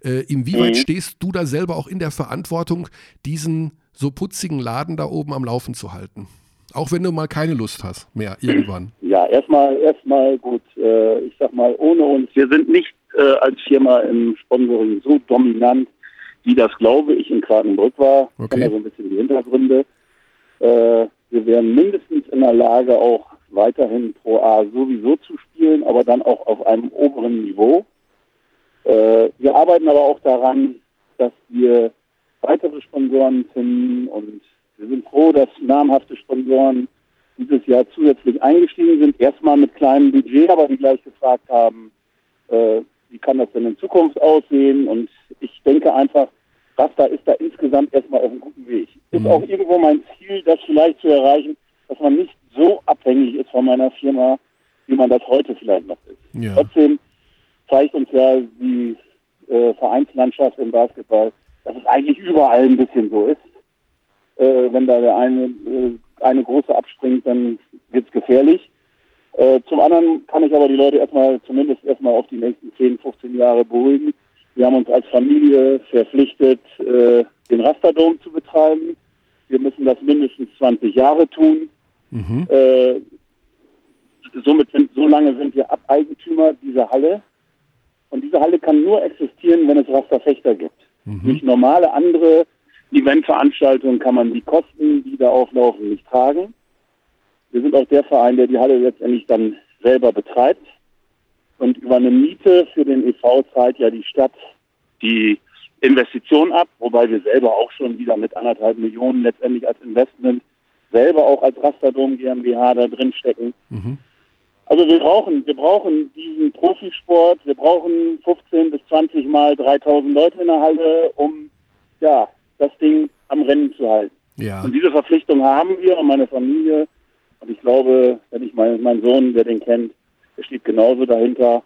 Äh, inwieweit Mhm. stehst du da selber auch in der Verantwortung, diesen so putzigen Laden da oben am Laufen zu halten? Auch wenn du mal keine Lust hast mehr irgendwann. Ja, erstmal, erstmal gut. Äh, ich sag mal, ohne uns, wir sind nicht äh, als Firma im Sponsoring so dominant, wie das, glaube ich, in Quakenbrück war. Ich Okay. kenne ja so ein bisschen die Hintergründe. Äh, wir wären mindestens in der Lage, auch weiterhin Pro A sowieso zu spielen, aber dann auch auf einem oberen Niveau. Äh, wir arbeiten aber auch daran, dass wir weitere Sponsoren finden und wir sind froh, dass namhafte Sponsoren dieses Jahr zusätzlich eingestiegen sind. Erstmal mit kleinem Budget, aber die gleich gefragt haben, äh, wie kann das denn in Zukunft aussehen? Und ich denke einfach, Rasta ist da insgesamt erstmal auf einem guten Weg. Ist Mhm. auch irgendwo mein Ziel, das vielleicht zu erreichen, dass man nicht so abhängig ist von meiner Firma, wie man das heute vielleicht noch ist. Ja. Trotzdem zeigt uns ja die äh, Vereinslandschaft im Basketball, dass es eigentlich überall ein bisschen so ist. Äh, wenn da der eine, äh, eine große abspringt, dann wird's gefährlich. Äh, zum anderen kann ich aber die Leute erstmal, zumindest erstmal auf die nächsten 10, 15 Jahre beruhigen. Wir haben uns als Familie verpflichtet, äh, den Rasterdom zu betreiben. Wir müssen das mindestens 20 Jahre tun. Mhm. Äh, somit sind, so lange sind wir Abeigentümer dieser Halle. Und diese Halle kann nur existieren, wenn es Rasterfechter gibt. Durch normale andere Eventveranstaltungen kann man die Kosten, die da auflaufen, nicht tragen. Wir sind auch der Verein, der die Halle letztendlich dann selber betreibt. Und über eine Miete für den EV zahlt ja die Stadt die Investition ab, wobei wir selber auch schon wieder mit anderthalb Millionen letztendlich als Investment selber auch als Rasterdom GmbH da drin stecken. Mhm. Also wir brauchen, wir brauchen diesen Profisport, wir brauchen 15 bis 20 mal 3000 Leute in der Halle, um ja, das Ding am Rennen zu halten. Ja. Und diese Verpflichtung haben wir und meine Familie. Und ich glaube, wenn ich meinen mein Sohn, der den kennt, der steht genauso dahinter.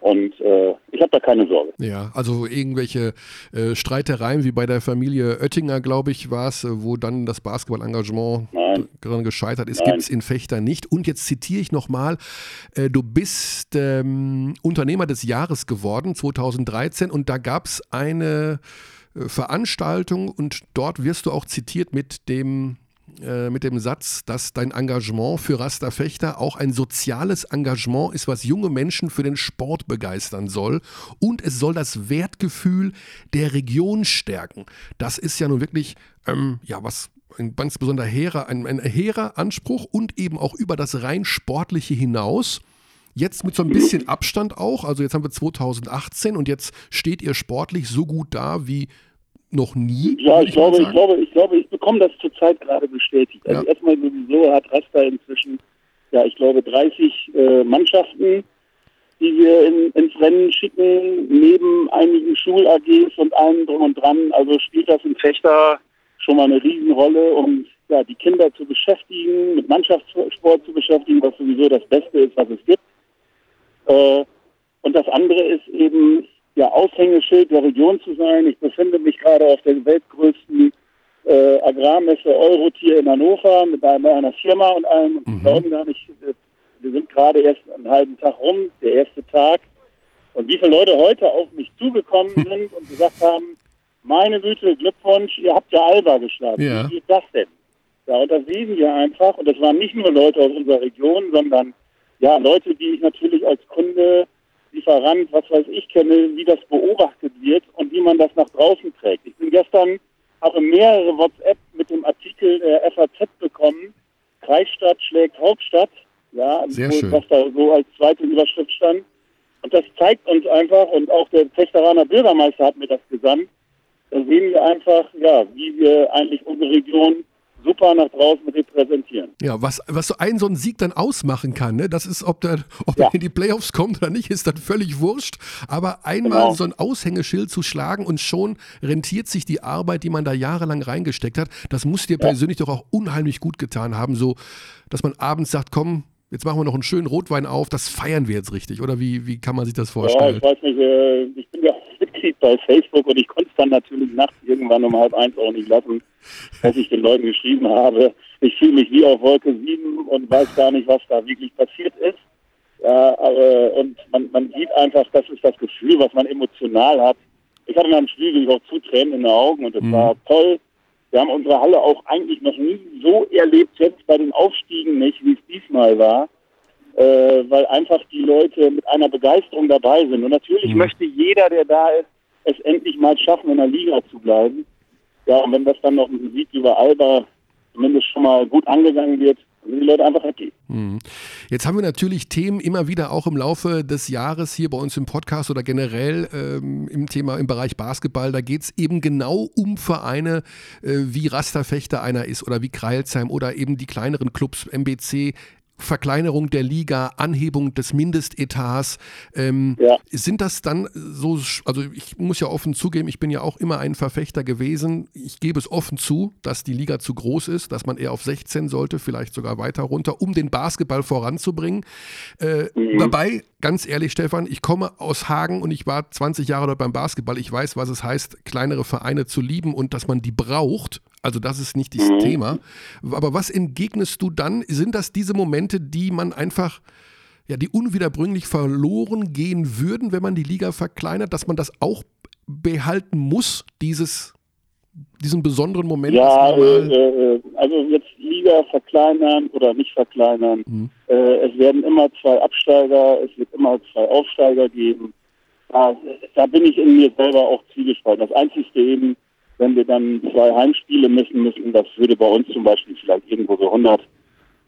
Und äh, ich habe da keine Sorge. Ja, also irgendwelche äh, Streitereien wie bei der Familie Oettinger, glaube ich, war es, äh, wo dann das Basketballengagement gescheitert ist, gibt es in Fechter nicht. Und jetzt zitiere ich nochmal, äh, du bist ähm, Unternehmer des Jahres geworden, 2013, und da gab es eine äh, Veranstaltung und dort wirst du auch zitiert mit dem äh, mit dem Satz, dass dein Engagement für Rasta Fechter auch ein soziales Engagement ist, was junge Menschen für den Sport begeistern soll. Und es soll das Wertgefühl der Region stärken. Das ist ja nun wirklich, ähm, ja, was ein ganz besonderer hehrer, ein, ein hehrer Anspruch und eben auch über das rein Sportliche hinaus. Jetzt mit so ein bisschen Abstand auch. Also jetzt haben wir 2018 und jetzt steht ihr sportlich so gut da wie noch nie. Ja, ich glaube, ich glaube, ich glaube, ich bekomme das zurzeit gerade bestätigt. Also Ja. erstmal sowieso hat Rasta inzwischen, ja, ich glaube, 30 äh, Mannschaften, die wir in, ins Rennen schicken, neben einigen Schul-AGs und allem drum und dran. Also spielt das in Fechter schon mal eine Riesenrolle, um ja, die Kinder zu beschäftigen, mit Mannschaftssport zu beschäftigen, was sowieso das Beste ist, was es gibt. Äh, und das andere ist eben ja Aushängeschild der Region zu sein. Ich befinde mich gerade auf der weltgrößten äh, Agrarmesse Eurotier in Hannover mit einer, einer Firma und allem. Und Mhm. wir glauben gar nicht, äh, wir sind gerade erst einen halben Tag rum, der erste Tag. Und wie viele Leute heute auf mich zugekommen sind und gesagt haben, meine Güte, Glückwunsch, ihr habt ja Alba geschlagen. Ja. Wie geht das denn? Ja, und das sehen wir einfach. Und das waren nicht nur Leute aus unserer Region, sondern ja, Leute, die ich natürlich als Kunde, Lieferant, was weiß ich, kenne, wie das beobachtet wird und wie man das nach draußen trägt. Ich bin gestern, habe mehrere WhatsApp mit dem Artikel der FAZ bekommen, Kreisstadt schlägt Hauptstadt, ja, Sehr schön. was da so als zweite Überschrift stand. Und das zeigt uns einfach, und auch der Fechteraner Bürgermeister hat mir das gesandt, da sehen wir einfach, ja, wie wir eigentlich unsere Region super nach draußen repräsentieren. Ja, was, was so ein so ein Sieg dann ausmachen kann, ne? das ist, ob, der, ob Ja. er in die Playoffs kommt oder nicht, ist dann völlig wurscht. Aber einmal Genau. so ein Aushängeschild zu schlagen und schon rentiert sich die Arbeit, die man da jahrelang reingesteckt hat. Das muss dir persönlich doch auch unheimlich gut getan haben, so dass man abends sagt, komm, jetzt machen wir noch einen schönen Rotwein auf, das feiern wir jetzt richtig. Oder wie, wie kann man sich das Ja, vorstellen? ich weiß nicht, äh, ich bin ja bei Facebook und ich konnte es dann natürlich nachts irgendwann um halb eins auch nicht lassen, dass ich den Leuten geschrieben habe, ich fühle mich wie auf Wolke 7 und weiß gar nicht, was da wirklich passiert ist. Ja, aber, und man, man sieht einfach, das ist das Gefühl, was man emotional hat. Ich hatte nach dem Spiel wirklich auch zu Tränen in den Augen und es war toll. Wir haben unsere Halle auch eigentlich noch nie so erlebt, jetzt bei den Aufstiegen nicht, wie es diesmal war äh, weil einfach die Leute mit einer Begeisterung dabei sind. Und natürlich möchte jeder, der da ist, es endlich mal schaffen, in der Liga zu bleiben. Ja, und wenn das dann noch ein Sieg über Alba zumindest schon mal gut angegangen wird, die Leute einfach happy. Mhm. Jetzt haben wir natürlich Themen immer wieder auch im Laufe des Jahres hier bei uns im Podcast oder generell ähm, im Thema im Bereich Basketball. Da geht es eben genau um Vereine äh, wie Rasterfechter einer ist oder wie Kreilsheim oder eben die kleineren Clubs, MBC. Verkleinerung der Liga, Anhebung des Mindestetats. Ähm, Ja. Sind das dann so, also ich muss ja offen zugeben, ich bin ja auch immer ein Verfechter gewesen. Ich gebe es offen zu, dass die Liga zu groß ist, dass man eher auf 16 sollte, vielleicht sogar weiter runter, um den Basketball voranzubringen. Äh, Dabei, ganz ehrlich, Stefan, ich komme aus Hagen und ich war 20 Jahre dort beim Basketball. Ich weiß, was es heißt, kleinere Vereine zu lieben und dass man die braucht. Also das ist nicht das Thema. Aber was entgegnest du dann? Sind das diese Momente, die man einfach, ja, die unwiederbringlich verloren gehen würden, wenn man die Liga verkleinert, dass man das auch behalten muss, dieses, diesen besonderen Moment? Ja, äh, äh, also jetzt Liga verkleinern oder nicht verkleinern. Mhm. Äh, es werden immer zwei Absteiger, es wird immer zwei Aufsteiger geben. Da, da bin ich in mir selber auch zwiegespalten. Das Einzige eben, wenn wir dann zwei Heimspiele missen müssen, das würde bei uns zum Beispiel vielleicht irgendwo so 100,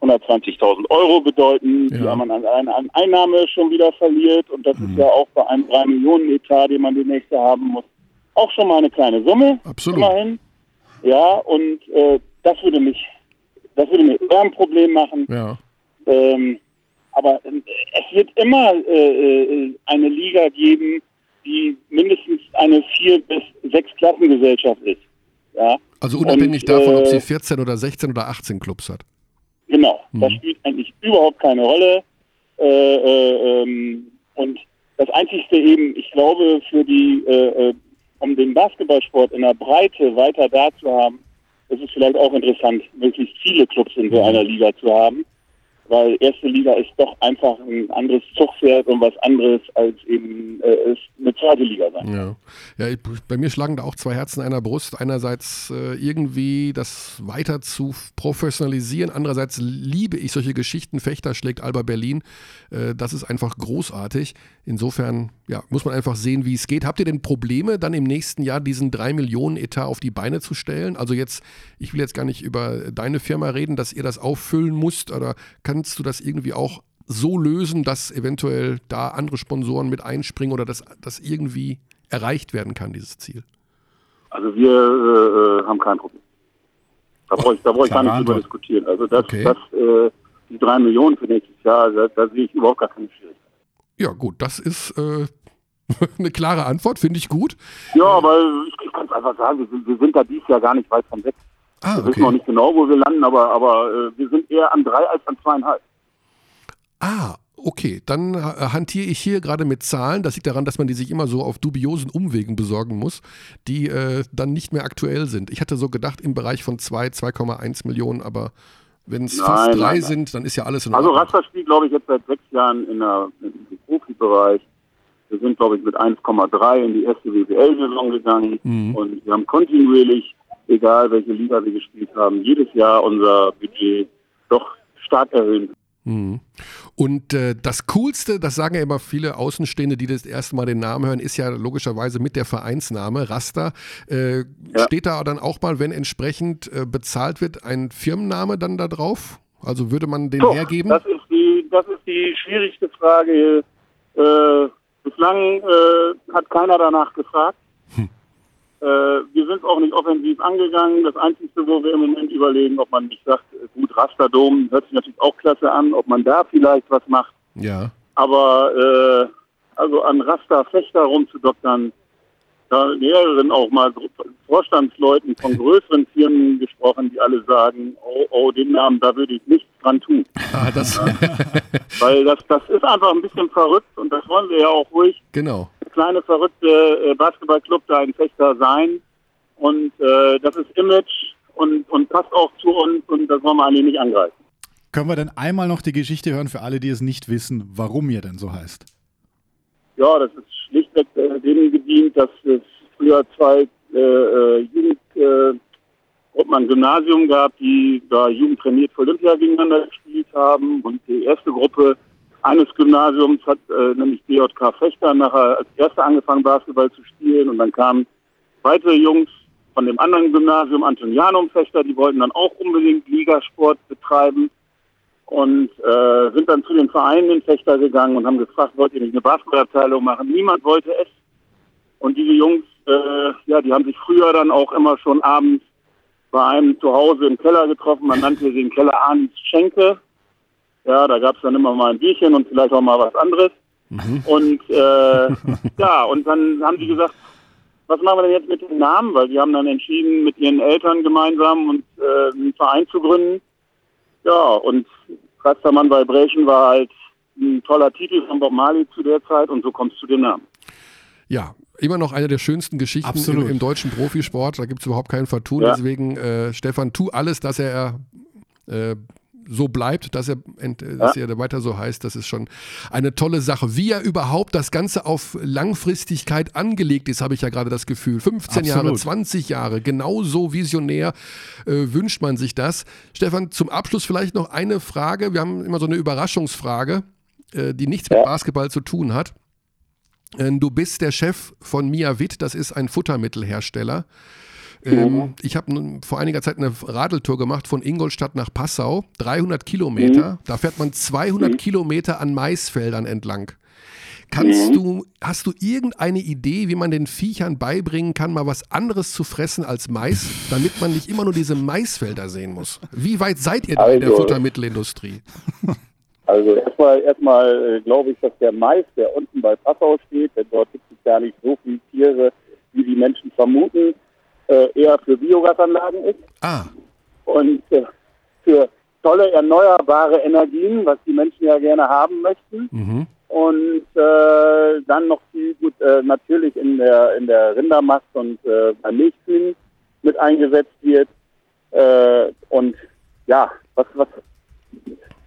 120.000 Euro bedeuten, die Ja. man an, an, Einnahme schon wieder verliert. Und das ist ja auch bei einem 3 Millionen Etat, den man demnächst haben muss, auch schon mal eine kleine Summe. Absolut. Immerhin. Ja, und äh, das würde mich, das würde mir eher ein Problem machen. ja. Ähm, aber äh, es wird immer äh, äh, eine Liga geben, die mindestens eine vier bis sechs Klassengesellschaft ist. Ja, Also unabhängig Und, davon, ob äh, sie 14 oder 16 oder 18 Clubs hat. genau. Mhm. Das spielt eigentlich überhaupt keine Rolle. Äh, äh, ähm, und das Einzigste eben, ich glaube, für die, äh, äh, um den Basketballsport in der Breite weiter da zu haben, ist es vielleicht auch interessant, möglichst viele Clubs in so einer Liga zu haben. Weil erste Liga ist doch einfach ein anderes Zugpferd und was anderes als eben äh, eine zweite Liga sein. Ja, ja ich, bei mir schlagen da auch zwei Herzen einer Brust. Einerseits äh, irgendwie das weiter zu professionalisieren, andererseits liebe ich solche Geschichten. Fechter schlägt Alba Berlin. Äh, das ist einfach großartig. Insofern ja, muss man einfach sehen, wie es geht. Habt ihr denn Probleme, dann im nächsten Jahr diesen 3 Millionen Etat auf die Beine zu stellen? Also jetzt, ich will jetzt gar nicht über deine Firma reden, dass ihr das auffüllen müsst oder kannst du das irgendwie auch so lösen, dass eventuell da andere Sponsoren mit einspringen oder dass das irgendwie erreicht werden kann, dieses Ziel? Also wir äh, haben kein Problem. Da brauche ich, da brauche ich gar nicht drüber Antwort. diskutieren. Also das, Okay. das äh, die drei Millionen für nächstes Jahr, da, da sehe ich überhaupt gar keine Schwierigkeit. Ja, gut, das ist äh, eine klare Antwort, finde ich gut. Ja, aber ich, ich kann es einfach sagen, wir sind, wir sind da dieses Jahr gar nicht weit von weg. Ah, Wir wissen noch okay. nicht genau, wo wir landen, aber, aber äh, wir sind eher an drei als an zweieinhalb. Ah, Okay, dann äh, hantiere ich hier gerade mit Zahlen. Das liegt daran, dass man die sich immer so auf dubiosen Umwegen besorgen muss, die äh, dann nicht mehr aktuell sind. Ich hatte so gedacht im Bereich von 2, 2,1 Millionen, aber wenn es fast drei nein. sind, dann ist ja alles in Also Ordnung. Raster spielt, glaube ich, jetzt seit sechs Jahren in der, im Profibereich. Wir sind, glaube ich, mit 1,3 in die erste WWL-Saison gegangen Mhm. und wir haben kontinuierlich, egal welche Liga wir gespielt haben, jedes Jahr unser Budget doch stark erhöht. Mhm. Und äh, das Coolste, das sagen ja immer viele Außenstehende, die das erste Mal den Namen hören, ist ja logischerweise mit der Vereinsname Raster. Äh, Ja. Steht da dann auch mal, wenn entsprechend äh, bezahlt wird, ein Firmenname dann da drauf? Also würde man den So, hergeben? Das ist die, das ist die schwierigste Frage. Äh, bislang äh, hat keiner danach gefragt. Hm. Äh, wir sind auch nicht offensiv angegangen. Das Einzige, wo wir im Moment überlegen, ob man nicht sagt, äh, gut, Rasterdom hört sich natürlich auch klasse an, ob man da vielleicht was macht. ja. Aber äh, also an Rasterfechter rumzudoktern, da mehreren auch mal Vorstandsleuten von größeren Firmen gesprochen, die alle sagen, oh, oh, den Namen, da würde ich nichts dran tun. Ah, das, Weil das, das ist einfach ein bisschen verrückt und das wollen wir ja auch ruhig, genau. der kleine verrückte äh, Basketballclub da ein Fechter sein. Und äh, das ist Image und, und passt auch zu uns und das wollen wir eigentlich nicht angreifen. Können wir denn einmal noch die Geschichte hören für alle, die es nicht wissen, warum ihr denn so heißt? Ja, das ist schlichtweg äh, dem gedient, dass es früher zwei äh, äh, Jugendgruppen äh, am Gymnasium gab, die da jugendtrainiert für Olympia gegeneinander gespielt haben. Und die erste Gruppe eines Gymnasiums hat äh, nämlich DJK Fechter nachher als erste angefangen, Basketball zu spielen. Und dann kamen weitere Jungs von dem anderen Gymnasium, Antonianum Fechter, die wollten dann auch unbedingt Ligasport betreiben und äh, sind dann zu den Vereinen in Fechter gegangen und haben gefragt, wollt ihr nicht eine Basketballabteilung machen? Niemand wollte es. Und diese Jungs, äh, ja, die haben sich früher dann auch immer schon abends bei einem zu Hause im Keller getroffen. Man nannte den Keller Anis Schenke. Ja, da gab es dann immer mal ein Bierchen und vielleicht auch mal was anderes. Und äh, ja, und dann haben die gesagt, was machen wir denn jetzt mit dem Namen? Weil die haben dann entschieden, mit ihren Eltern gemeinsam und äh, einen Verein zu gründen. Ja, und Rastermann bei Brechen war halt ein toller Titel von Bob Marley zu der Zeit und so kommst du zu dem Namen. Ja, immer noch eine der schönsten Geschichten im, im deutschen Profisport. Da gibt es überhaupt kein Vertun. Ja. Deswegen, äh, Stefan, tu alles, dass er äh, so bleibt, dass er, äh, dass er weiter so heißt. Das ist schon eine tolle Sache. Wie er überhaupt das Ganze auf Langfristigkeit angelegt ist, habe ich ja gerade das Gefühl. 15 Jahre, Absolut. 20 Jahre, genauso visionär äh, wünscht man sich das. Stefan, zum Abschluss vielleicht noch eine Frage. Wir haben immer so eine Überraschungsfrage, äh, die nichts mit Basketball zu tun hat. Ähm, Du bist der Chef von Mia Witt, das ist ein Futtermittelhersteller. Ähm, ich habe nun vor einiger Zeit eine Radeltour gemacht von Ingolstadt nach Passau, 300 Kilometer. Da fährt man 200 Kilometer an Maisfeldern entlang. Kannst du, hast du irgendeine Idee, wie man den Viechern beibringen kann, mal was anderes zu fressen als Mais, damit man nicht immer nur diese Maisfelder sehen muss? Wie weit seid ihr da in der Also- Futtermittelindustrie? Also erstmal, erstmal äh, glaube ich, dass der Mais, der unten bei Passau steht, denn dort gibt es gar nicht so viele Tiere, wie die Menschen vermuten, äh, eher für Biogasanlagen ist Ah, und äh, für tolle erneuerbare Energien, was die Menschen ja gerne haben möchten. mhm. Und äh, dann noch viel gut äh, natürlich in der in der Rindermast und äh, bei Milchkühen mit eingesetzt wird. Äh, und ja, was was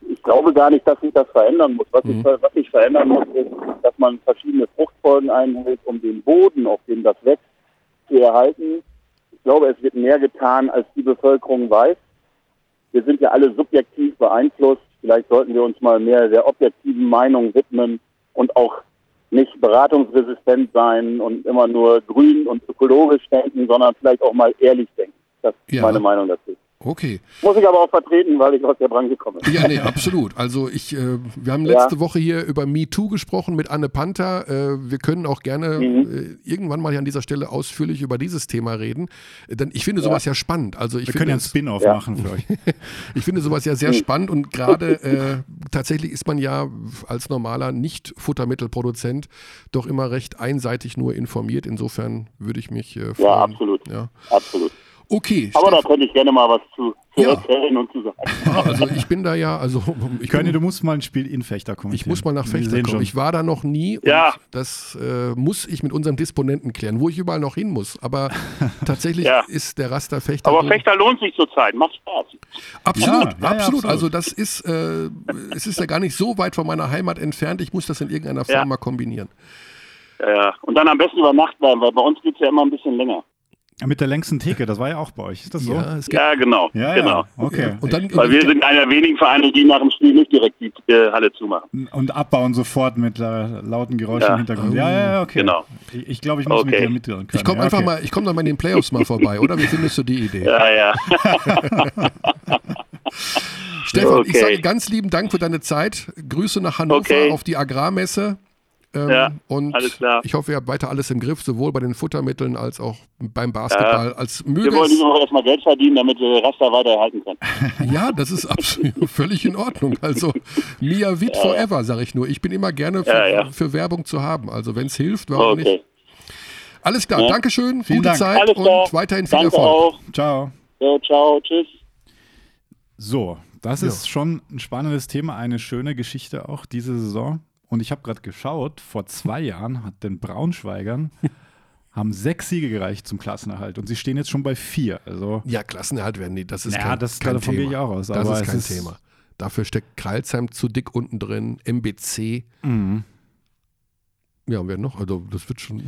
ich glaube gar nicht, dass sich das verändern muss. Was, ich, was sich verändern muss, ist, dass man verschiedene Fruchtfolgen einhält, um den Boden, auf dem das wächst, zu erhalten. Ich glaube, es wird mehr getan, als die Bevölkerung weiß. Wir sind ja alle subjektiv beeinflusst. Vielleicht sollten wir uns mal mehr der objektiven Meinung widmen und auch nicht beratungsresistent sein und immer nur grün und ökologisch denken, sondern vielleicht auch mal ehrlich denken. Das ist Ja. meine Meinung dazu. Okay. Muss ich aber auch vertreten, weil ich aus der Branche komme. Ja, nee, absolut. Also ich, äh, wir haben letzte Woche hier über MeToo gesprochen mit Anne Panther. Äh, wir können auch gerne Mhm. äh, irgendwann mal hier an dieser Stelle ausführlich über dieses Thema reden. Äh, Denn ich finde sowas ja, spannend. Also ich Wir finde können ja einen Spin-off Ja. machen für euch. ich finde sowas ja sehr spannend und gerade äh, tatsächlich ist man ja als normaler Nicht-Futtermittelproduzent doch immer recht einseitig nur informiert. Insofern würde ich mich äh, freuen. Ja, absolut. Ja. Absolut. Okay, Aber da Steff- könnte ich gerne mal was zu, zu Ja. erzählen und zu sagen. Ah, also ich bin da ja, also ich, Körny, bin, du musst mal ein Spiel in Fechter kommentieren. ich muss mal nach Fechter kommen. schon. Ich war da noch nie und Ja. das äh, muss ich mit unserem Disponenten klären, wo ich überall noch hin muss. Aber tatsächlich Ja. ist der Raster Fechter. Aber so- Fechter lohnt sich zurzeit, macht Spaß. Absolut, Ja, ja, ja, absolut. absolut. Also das ist, äh, es ist ja gar nicht so weit von meiner Heimat entfernt. Ich muss das in irgendeiner Form Ja. mal kombinieren. Ja, und dann am besten über Nacht bleiben, weil bei uns geht's ja immer ein bisschen länger. Mit der längsten Theke, das war ja auch bei euch. Ist das so? Ja, es gibt, Ja, genau. ja. genau. Okay. Und dann Weil wir sind einer der wenigen Vereine, die nach dem Spiel nicht direkt die äh, Halle zumachen. Und abbauen sofort mit äh, lauten Geräuschen Ja. im Hintergrund. Ja, ja, ja, okay. Genau. Ich, ich glaube, ich muss mit Okay. dir mitreden können. ich komme ja, einfach okay. mal, ich komme dann mal in den Playoffs mal vorbei, oder? Wie findest du die Idee? Ja, ja. Stefan, ich Okay. sage ganz lieben Dank für deine Zeit. Grüße nach Hannover Okay. auf die Agrarmesse. Ähm, Ja, und alles klar. ich hoffe, ihr habt weiter alles im Griff, sowohl bei den Futtermitteln als auch beim Basketball. Als Wir möge wollen es, diese Woche erstmal Geld verdienen, damit wir Rasta weiter erhalten können. ja, das ist absolut völlig in Ordnung. Also Mia Witt forever, sage ich nur. Ich bin immer gerne für, Ja, ja. für Werbung zu haben. Also wenn es hilft, warum Okay. nicht? Alles klar, Ja. Dankeschön, Vielen gute Dank. Zeit Alles klar. und weiterhin viel Danke Erfolg. auch. Ciao. Ja, ciao, tschüss. So, das Ja. ist schon ein spannendes Thema, eine schöne Geschichte auch diese Saison. Und ich habe gerade geschaut, vor zwei Jahren hat den Braunschweigern haben sechs Siege gereicht zum Klassenerhalt und sie stehen jetzt schon bei vier. Also Ja, Klassenerhalt werden die, das ist Ja, kein, das- kein davon Thema. gehe ich auch aus, Das ist kein ist- Thema. Dafür steckt Kreilsheim zu dick unten drin, MBC. mhm. Ja, wer noch? Also, das wird schon.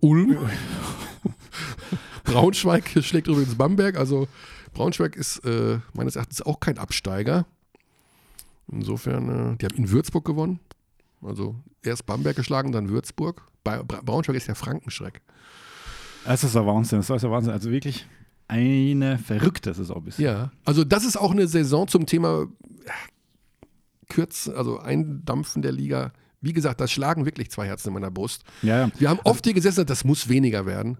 Ulm. Braunschweig schlägt übrigens Bamberg. Also, Braunschweig ist äh, meines Erachtens auch kein Absteiger. Insofern, äh, die haben in Würzburg gewonnen. Also, erst Bamberg geschlagen, dann Würzburg. Ba Braunschweig ist ja Frankenschreck. das ist der Wahnsinn, das ist der Wahnsinn. Also wirklich eine verrückte Saison bis. Ja, also, das ist auch eine Saison zum Thema äh, Kürzen, also Eindampfen der Liga. Wie gesagt, das schlagen wirklich zwei Herzen in meiner Brust. ja. ja. Wir haben oft hier gesessen, das muss weniger werden.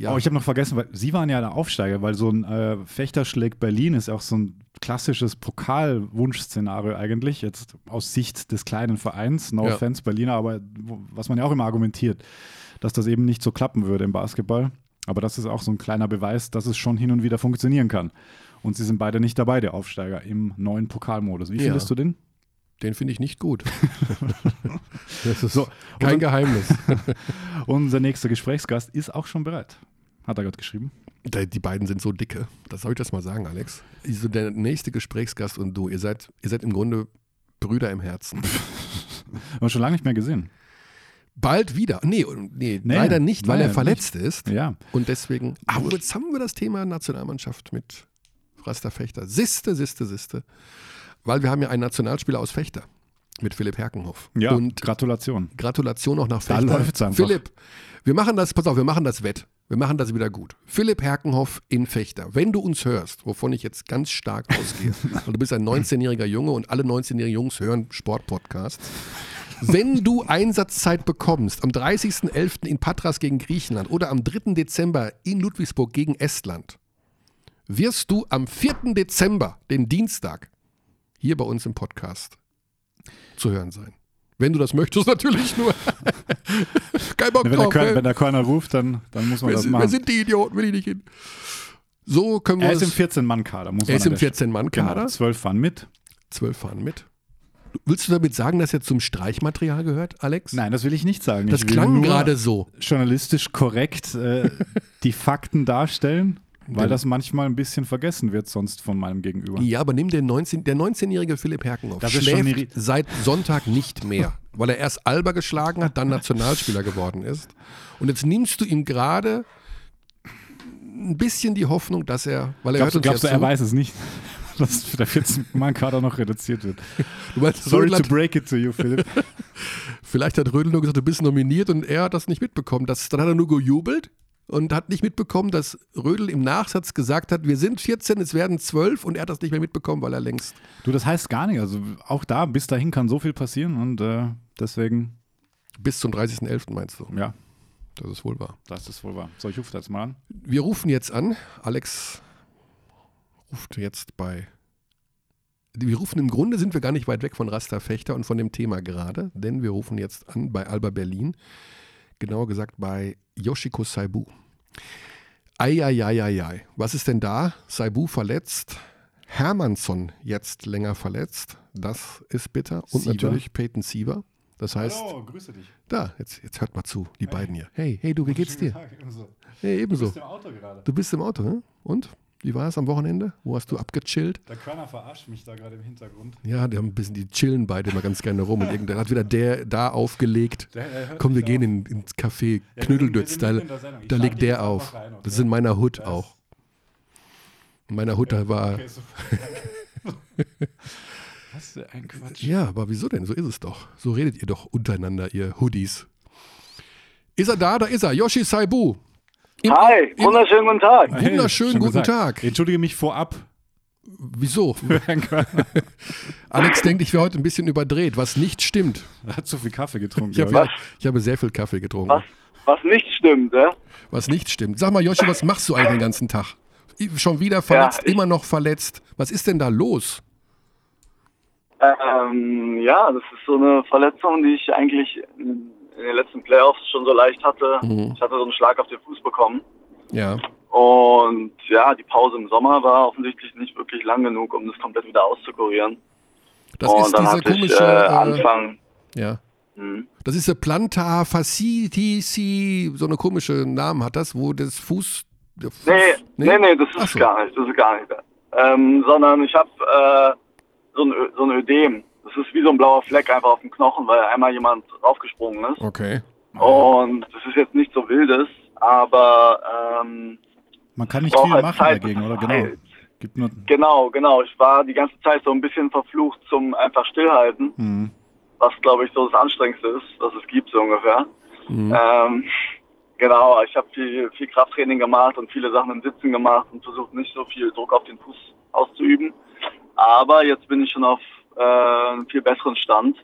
Ja, Oh, ich habe noch vergessen, weil Sie waren ja der Aufsteiger, weil so ein äh, Fechterschläg Berlin ist auch so ein klassisches Pokalwunschszenario eigentlich, jetzt aus Sicht des kleinen Vereins, no Ja. offense Berliner, aber was man ja auch immer argumentiert, dass das eben nicht so klappen würde im Basketball. Aber das ist auch so ein kleiner Beweis, dass es schon hin und wieder funktionieren kann. Und sie sind beide nicht dabei, der Aufsteiger, im neuen Pokalmodus. Wie Ja. findest du den? den finde ich nicht gut. das ist So, kein unser, Geheimnis. unser nächster Gesprächsgast ist auch schon bereit. Hat er gerade geschrieben. Da- Die beiden sind so dicke. Das soll ich das mal sagen, Alex. Also der nächste Gesprächsgast und du, ihr seid, ihr seid im Grunde Brüder im Herzen. Haben wir schon lange nicht mehr gesehen. Bald wieder. Nee, nee, Nee, leider nicht, weil nein, er verletzt ist. Ja. Und deswegen. Aber jetzt haben wir das Thema Nationalmannschaft mit Raster Fechter. Siste, siste, siste. Weil wir haben ja einen Nationalspieler aus Fechter mit Philipp Herkenhoff. Ja, Und Gratulation. Gratulation auch nach Da Fechter. läuft's einfach. Philipp, wir machen das, pass auf, wir machen das Wett. Wir machen das wieder gut. Philipp Herkenhoff in Fechter. Wenn du uns hörst, wovon ich jetzt ganz stark ausgehe, weil du bist ein 19-jähriger Junge und alle 19-jährigen Jungs hören Sportpodcasts. Wenn du Einsatzzeit bekommst am 30.11. in Patras gegen Griechenland oder am 3. Dezember in Ludwigsburg gegen Estland, wirst du am 4. Dezember, den Dienstag, hier bei uns im Podcast zu hören sein. Wenn du das möchtest, natürlich nur. Kein Bock Wenn der, drauf. Körner, ey. wenn der Körner ruft, dann, dann muss man Wer, das wer machen. sind die Idioten? Will ich nicht hin. So können wir Er ist im es. 14-Mann-Kader, muss Er ist im an der 14-Mann-Kader. Genau, 12 fahren mit. Zwölf fahren mit. Willst du damit sagen, dass er zum Streichmaterial gehört, Alex? Nein, das will ich nicht sagen. Das klang gerade so. journalistisch korrekt äh, die Fakten darstellen, weil das manchmal ein bisschen vergessen wird sonst von meinem Gegenüber. Ja, aber nimm den 19, der 19-jährige Philipp Herkenhoff Das schläft seit Sonntag nicht mehr, weil er erst Alba geschlagen hat, dann Nationalspieler geworden ist. Und jetzt nimmst du ihm gerade ein bisschen die Hoffnung, dass er, weil er Glaubst, du- hört glaubst du, ja er zu, weiß es nicht, dass der 14-Mann-Kader noch reduziert wird? du meinst, Sorry Rödel to break it to you, Philipp. vielleicht hat Rödel nur gesagt, du bist nominiert und er hat das nicht mitbekommen. Das, dann hat er nur gejubelt und hat nicht mitbekommen, dass Rödel im Nachsatz gesagt hat, wir sind 14, es werden 12 und er hat das nicht mehr mitbekommen, weil er längst Du, das heißt gar nicht. Also auch da, bis dahin kann so viel passieren und äh, deswegen, bis zum 30.11. meinst du. ja, Das ist wohl wahr. das ist wohl wahr. So, ich rufe jetzt mal an. Wir rufen jetzt an. Alex ruft jetzt bei. Wir rufen im Grunde sind wir gar nicht weit weg von Rasta Fechter und von dem Thema gerade, denn wir rufen jetzt an bei Alba Berlin. Genauer gesagt bei Yoshiko Saibu. Eieieiei. Was ist denn da? Saibu verletzt. Hermannsson jetzt länger verletzt. Das ist bitter. Und Sieber. natürlich Peyton Siever. Das heißt, Hallo, grüße dich. da, jetzt, jetzt hört mal zu, die beiden hier. Hey, hey, du, wie geht's dir? Hey, ebenso. Du bist im Auto gerade. Du bist im Auto, ne? Und? Wie war es am Wochenende? Wo hast du abgechillt? Der Körner verarscht mich da gerade im Hintergrund. Ja, die haben ein bisschen, die chillen beide immer ganz gerne rum. Und irgendwann hat wieder der da aufgelegt. Der, der Komm, wir gehen in, ins Café Ja, Knödeldütz. wir sind Da, legt der auf. rein, okay? Das ist in meiner Hut Das- auch. In meiner Hut da war. Okay, so. Was für ein Quatsch. Ja, aber wieso denn? So ist es doch. So redet ihr doch untereinander, ihr Hoodies. Ist er da? Da ist er. Yoshi Saibu. Im- Hi, wunderschönen guten Tag. Hey, Wunderschönen guten gesagt. Tag. Entschuldige mich vorab. Wieso? Alex denkt, ich wäre heute ein bisschen überdreht, was nicht stimmt. Er hat zu viel Kaffee getrunken. Ich ja, ich habe sehr viel Kaffee getrunken. Was, was nicht stimmt, ne? Was nicht stimmt. Sag mal, Yoshi, was machst du eigentlich den ganzen Tag? Schon wieder verletzt, ich- immer noch verletzt. Was ist denn da los? Ähm, ja, das ist so eine Verletzung, die ich eigentlich in den letzten Playoffs schon so leicht hatte. Mhm. Ich hatte so einen Schlag auf den Fuß bekommen. Ja. Und ja, die Pause im Sommer war offensichtlich nicht wirklich lang genug, um das komplett wieder auszukurieren. Das und ist dann diese hatte komische. ich äh, äh, Anfang. ja. Hm. Das ist eine Plantar fascitis, so eine komische Namen hat das, wo das Fuß. Der Fuß Nee, nee, nee, das Ach ist so. gar nicht, das ist gar nicht. Ähm, sondern ich habe äh, so, ein, so ein Ödem. Das ist wie so ein blauer Fleck einfach auf dem Knochen, weil einmal jemand raufgesprungen ist. Okay. Und das ist jetzt nicht so wildes, aber ähm, Man kann nicht viel halt machen Zeit, dagegen, oder? es Genau. Gibt nur. Genau, genau. Ich war die ganze Zeit so ein bisschen verflucht zum einfach stillhalten, Hm. was glaube ich so das Anstrengendste ist, was es gibt so ungefähr. Mhm. Ähm, genau, ich habe viel, viel Krafttraining gemacht und viele Sachen im Sitzen gemacht und versucht nicht so viel Druck auf den Fuß auszuüben. Aber jetzt bin ich schon auf äh, viel besseren Stand.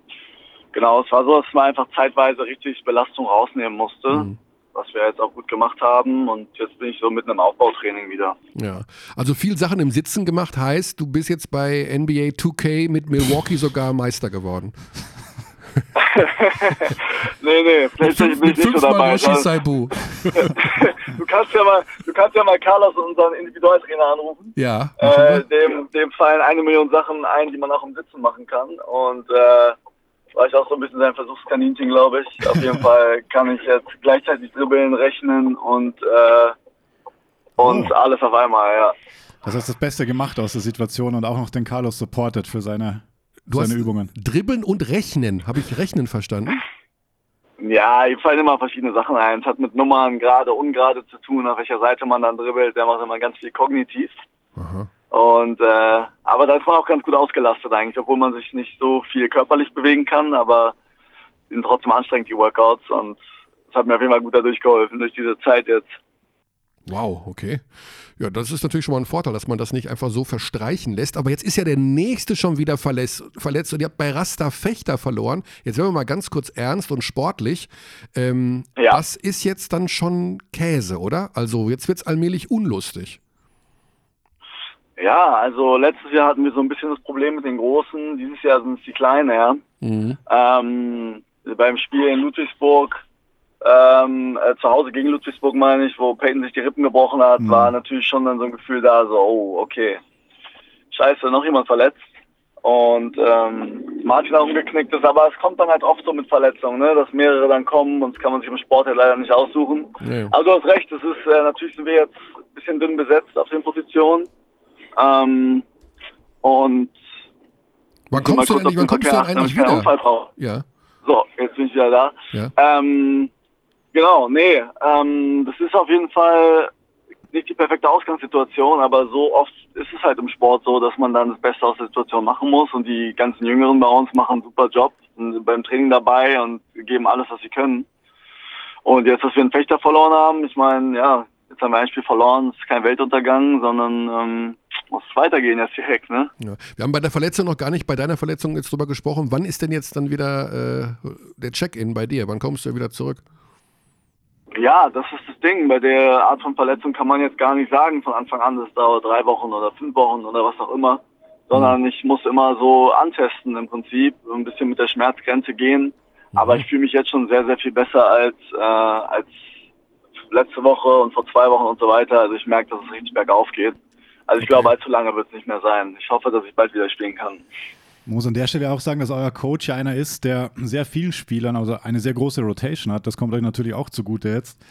Genau, es war so, dass man einfach zeitweise richtig Belastung rausnehmen musste, Mhm. was wir jetzt auch gut gemacht haben. Und jetzt bin ich so mitten im Aufbautraining wieder. Ja. Also viel Sachen im Sitzen gemacht heißt, du bist jetzt bei NBA 2K mit Milwaukee sogar Meister geworden. Nee, nee, vielleicht bin ich nicht so dabei. Sondern- Saibu. Du kannst ja mal, du kannst ja mal Carlos, unseren Individualtrainer, anrufen. Ja. Äh, dem, dem fallen eine Million Sachen ein, die man auch im Sitzen machen kann. Und äh, war ich auch so ein bisschen sein Versuchskaninchen, glaube ich. Auf jeden Fall kann ich jetzt gleichzeitig dribbeln, rechnen und, äh, und Oh. alles auf einmal, ja. Das heißt, das Beste gemacht aus der Situation und auch noch den Carlos supportet für seine, Du seine hast Übungen. Dribbeln und Rechnen. Habe ich Rechnen verstanden? Ja, ihm fallen immer verschiedene Sachen ein. Es hat mit Nummern gerade, ungerade zu tun, auf welcher Seite man dann dribbelt. Der macht immer ganz viel kognitiv. Aha. Und äh, aber da ist man auch ganz gut ausgelastet eigentlich, obwohl man sich nicht so viel körperlich bewegen kann, aber sind trotzdem anstrengend die Workouts und es hat mir auf jeden Fall gut dadurch geholfen durch diese Zeit jetzt. Wow, okay. Ja, das ist natürlich schon mal ein Vorteil, dass man das nicht einfach so verstreichen lässt. Aber jetzt ist ja der nächste schon wieder verletzt, verletzt und ihr habt bei Rasta Fechter verloren. Jetzt werden wir mal ganz kurz ernst und sportlich. Ähm, Ja. Das ist jetzt dann schon Käse, oder? Also jetzt wird es allmählich unlustig. Ja, also letztes Jahr hatten wir so ein bisschen das Problem mit den Großen, dieses Jahr sind es die Kleinen, ja. Mhm. Ähm, beim Spiel in Ludwigsburg, ähm, äh, zu Hause gegen Ludwigsburg meine ich, wo Peyton sich die Rippen gebrochen hat, Mhm. war natürlich schon dann so ein Gefühl da, so, oh, okay, scheiße, noch jemand verletzt. Und ähm, Martin auch umgeknickt ist, aber es kommt dann halt oft so mit Verletzungen, ne? dass mehrere dann kommen und das kann man sich im Sport halt leider nicht aussuchen. Nee. Aber du hast recht, es ist äh, natürlich sind wir jetzt ein bisschen dünn besetzt auf den Positionen. Ähm, und Wann kommst du denn, wann kommst du denn eigentlich wieder? Ja, So, jetzt bin ich wieder da. ja. Ähm, genau, nee, ähm, das ist auf jeden Fall nicht die perfekte Ausgangssituation, aber so oft ist es halt im Sport so, dass man dann das Beste aus der Situation machen muss und die ganzen Jüngeren bei uns machen einen super Job, sind beim Training dabei und geben alles, was sie können. Und jetzt, dass wir einen Fechter verloren haben, ich meine, ja, jetzt haben wir ein Spiel verloren, es ist kein Weltuntergang, sondern ähm, muss weitergehen jetzt direkt, ne? Ja. Wir haben bei der Verletzung noch gar nicht bei deiner Verletzung jetzt drüber gesprochen. Wann ist denn jetzt dann wieder äh, der Check-in bei dir? Wann kommst du wieder zurück? Ja, das ist das Ding. Bei der Art von Verletzung kann man jetzt gar nicht sagen von Anfang an, das dauert drei Wochen oder fünf Wochen oder was auch immer. Sondern ich muss immer so antesten im Prinzip, ein bisschen mit der Schmerzgrenze gehen. Aber ich fühle mich jetzt schon sehr, sehr viel besser als, äh, als letzte Woche und vor zwei Wochen und so weiter. Also ich merke, dass es richtig bergauf geht. Also ich glaube, allzu lange wird es nicht mehr sein. Ich hoffe, dass ich bald wieder spielen kann. Ich muss an der Stelle auch sagen, dass euer Coach ja einer ist, der sehr vielen Spielern, also eine sehr große Rotation hat. Das kommt euch natürlich auch zugute jetzt,